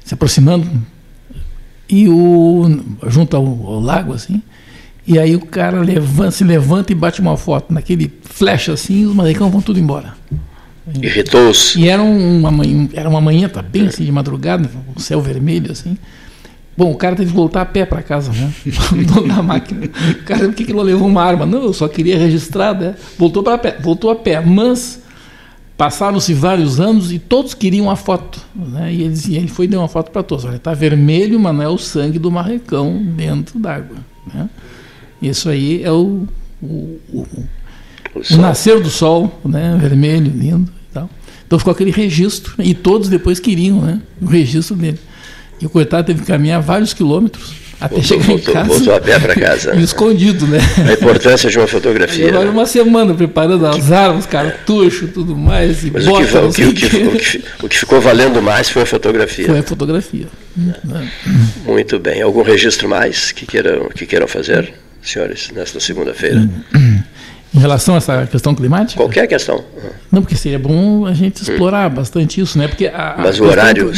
se aproximando e o junto ao, ao, lago assim. E aí o cara levanta, se levanta e bate uma foto naquele flash assim, e os marrecão vão tudo embora. Irritou-se. E era uma, era uma manhã, tá bem assim, de madrugada, um céu vermelho, assim. Bom, o cara teve que voltar a pé para casa, né? O dono da máquina. O cara, por que, que ele levou uma arma? Não, eu só queria registrar, né? Voltou para pé, voltou a pé. Mas passaram-se vários anos e todos queriam a foto. Né? E, eles, e ele foi e deu uma foto para todos. Olha, está vermelho, mas não é o sangue do marrecão dentro d'água. Né? Isso aí é o, o, o, o nascer do sol, né? vermelho, lindo. Então ficou aquele registro, e todos depois queriam né, o registro dele. E o coitado teve que caminhar vários quilômetros até voltou, chegar voltou, em casa. Voltou a pé para casa. escondido, né? A importância de uma fotografia. Agora né? uma semana preparando as armas, cartucho, tudo mais. E Mas bota, o, que, o, que, o, que, o, que, ficou valendo mais foi a fotografia. Foi a fotografia. É. Muito bem. Algum registro mais que queiram, que queiram fazer, senhores, nesta segunda-feira? Em relação a essa questão climática? Qualquer questão. Não, porque seria bom a gente explorar hum. bastante isso, né? Porque a, Mas a o horário.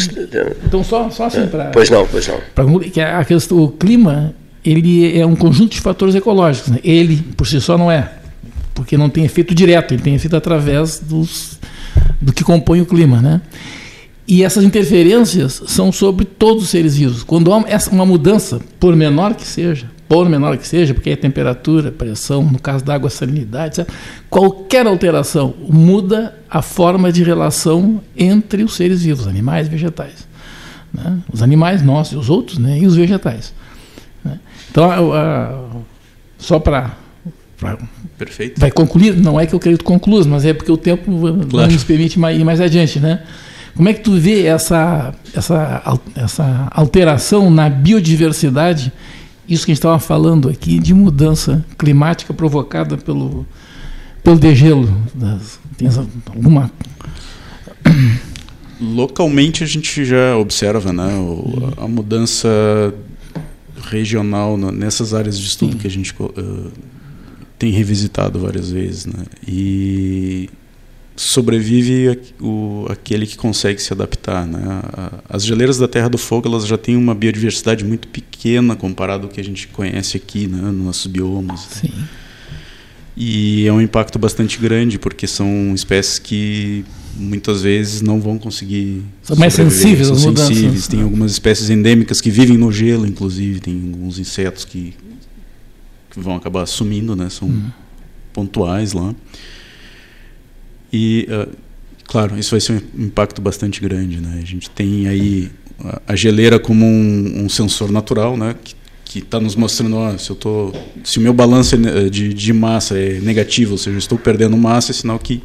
Então, só, só assim é. para. Pois não, pois não. Pra, que a questão, o clima ele é um conjunto de fatores ecológicos. Né? Ele, por si só, não é. Porque não tem efeito direto, ele tem efeito através dos, do que compõe o clima. Né? E essas interferências são sobre todos os seres vivos. Quando há uma mudança, por menor que seja, por menor que seja, porque é temperatura, pressão, no caso da água, salinidade, etc. qualquer alteração muda a forma de relação entre os seres vivos, animais e vegetais. Né? Os animais, nós e os outros, né? e os vegetais. Né? Então, a, a, só para Perfeito. Vai concluir? Não é que eu quero que conclua, mas é porque o tempo claro. não nos permite ir mais adiante, né? Como é que tu vê essa, essa, essa alteração na biodiversidade isso que a gente estava falando aqui de mudança climática provocada pelo, pelo degelo. Das, tem alguma. Localmente a gente já observa né, o, a mudança regional nessas áreas de estudo Sim. que a gente uh, tem revisitado várias vezes. Né, e sobrevive o, aquele que consegue se adaptar. Né? As geleiras da Terra do Fogo elas já têm uma biodiversidade muito pequena comparado ao que a gente conhece aqui, né? nos nossos biomas. Sim. E é um impacto bastante grande, porque são espécies que muitas vezes não vão conseguir. São mais sensíveis são às mudanças. Sensíveis. Tem algumas espécies endêmicas que vivem no gelo, inclusive. Tem alguns insetos que, que vão acabar sumindo, né? são hum. pontuais lá. E, uh, claro, isso vai ser um impacto bastante grande. Né? A gente tem aí a geleira como um, um sensor natural, né? que está nos mostrando ó, se eu tô se o meu balanço é de, de massa é negativo, ou seja, eu estou perdendo massa, é sinal que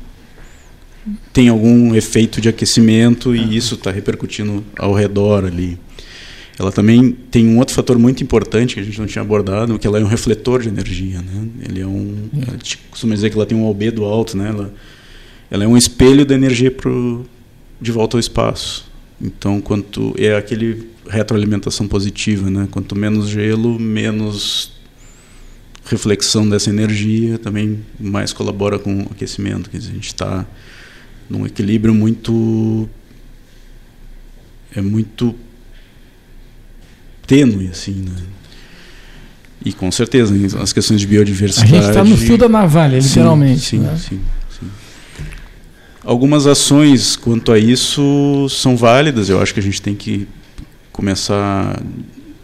tem algum efeito de aquecimento e isso está repercutindo ao redor ali. Ela também tem um outro fator muito importante que a gente não tinha abordado, que ela é um refletor de energia, né? Ele é um, gente costuma dizer que ela tem um albedo alto, né? Ela, ela é um espelho da energia pro, de volta ao espaço. Então, quanto é aquele retroalimentação positiva, né? Quanto menos gelo, menos reflexão dessa energia, também mais colabora com o aquecimento. Quer dizer, a gente está num equilíbrio muito é muito tênue assim, né? E com certeza, as questões de biodiversidade. A gente está no fio da navalha, literalmente. Sim, né? sim, sim. Algumas ações quanto a isso são válidas. Eu acho que a gente tem que começar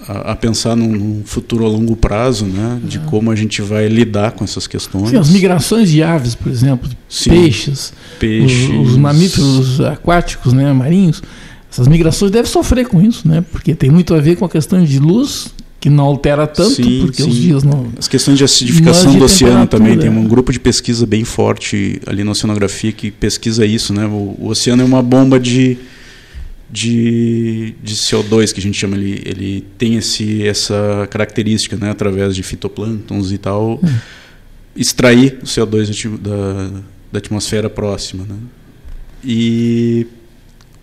a, a pensar num, futuro a longo prazo, né, de como a gente vai lidar com essas questões. Sim, as migrações de aves, por exemplo, Sim, peixes, peixes. Os, os, mamíferos aquáticos, né, marinhos, essas migrações devem sofrer com isso, né, porque tem muito a ver com a questão de luz que não altera tanto, sim, porque sim. os dias não. As questões de acidificação do oceano também tem um grupo de pesquisa bem forte ali na oceanografia que pesquisa isso, né? O, o oceano é uma bomba de, de, de CO2 que a gente chama ele, ele tem esse, essa característica, né? Através de fitoplânctons e tal, hum. extrair o CO2 da, da atmosfera próxima, né? E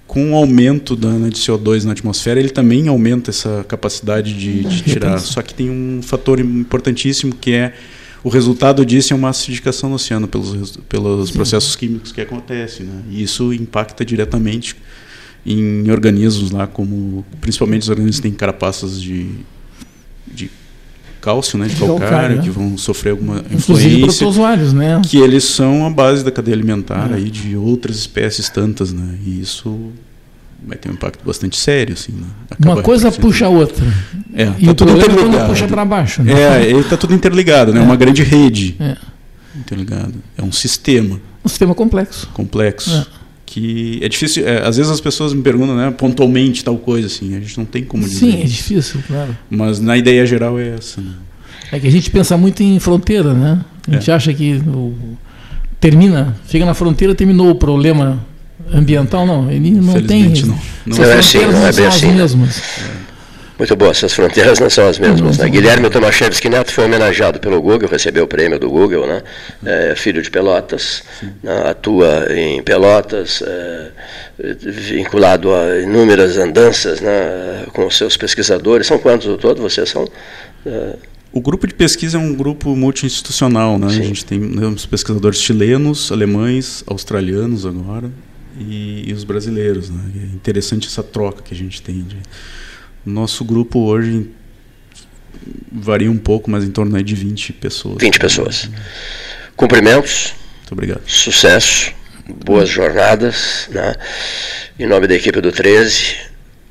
com o aumento da, né, de CO2 na atmosfera, ele também aumenta essa capacidade de, de tirar. Só que tem um fator importantíssimo que é o resultado disso é uma acidificação no oceano pelos, pelos processos químicos que acontecem. Né? E isso impacta diretamente em organismos lá, como principalmente os organismos que têm carapaças de cálcio, né, de, calcário, calcário né? que vão sofrer alguma Inclusive influência. usuários, né? Que eles são a base da cadeia alimentar é. aí de outras espécies tantas, né? E isso vai ter um impacto bastante sério, assim. Né? Uma coisa puxa a outra. É, e tá o tudo interligado. puxa para baixo. Né? É, ele está tudo interligado, né? É. Uma grande rede. É. Interligado. É um sistema. Um sistema complexo. Complexo. É. Que é difícil. É, às vezes as pessoas me perguntam, né, pontualmente tal coisa assim. A gente não tem como dizer. Sim, é difícil, claro. Mas na ideia geral é essa. Né? É que a gente pensa muito em fronteira, né? A gente é. acha que o, termina, chega na fronteira, terminou o problema ambiental, não. Ele não tem. Não, não, é assim, não é bem assim. Mesmas. Muito bom, essas fronteiras não são as mesmas. Né? Guilherme Tomaszewski Neto foi homenageado pelo Google, recebeu o prêmio do Google, né? É, filho de Pelotas, né? atua em Pelotas, é, vinculado a inúmeras andanças né? com seus pesquisadores. São quantos no todo? Vocês são? É... O grupo de pesquisa é um grupo multi-institucional, né? A gente tem temos pesquisadores chilenos, alemães, australianos agora e, e os brasileiros, né? É interessante essa troca que a gente tem. De... Nosso grupo hoje varia um pouco, mas em torno de 20 pessoas. 20 pessoas. Cumprimentos. Muito obrigado. Sucesso. Boas jornadas. Né? Em nome da equipe do 13.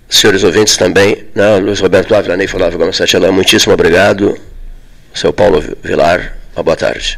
Senhores ouvintes também. Né? Luiz Roberto Ávila, Ney Flávio Gomes Satelã, muitíssimo obrigado. Seu Paulo Vilar, uma boa tarde.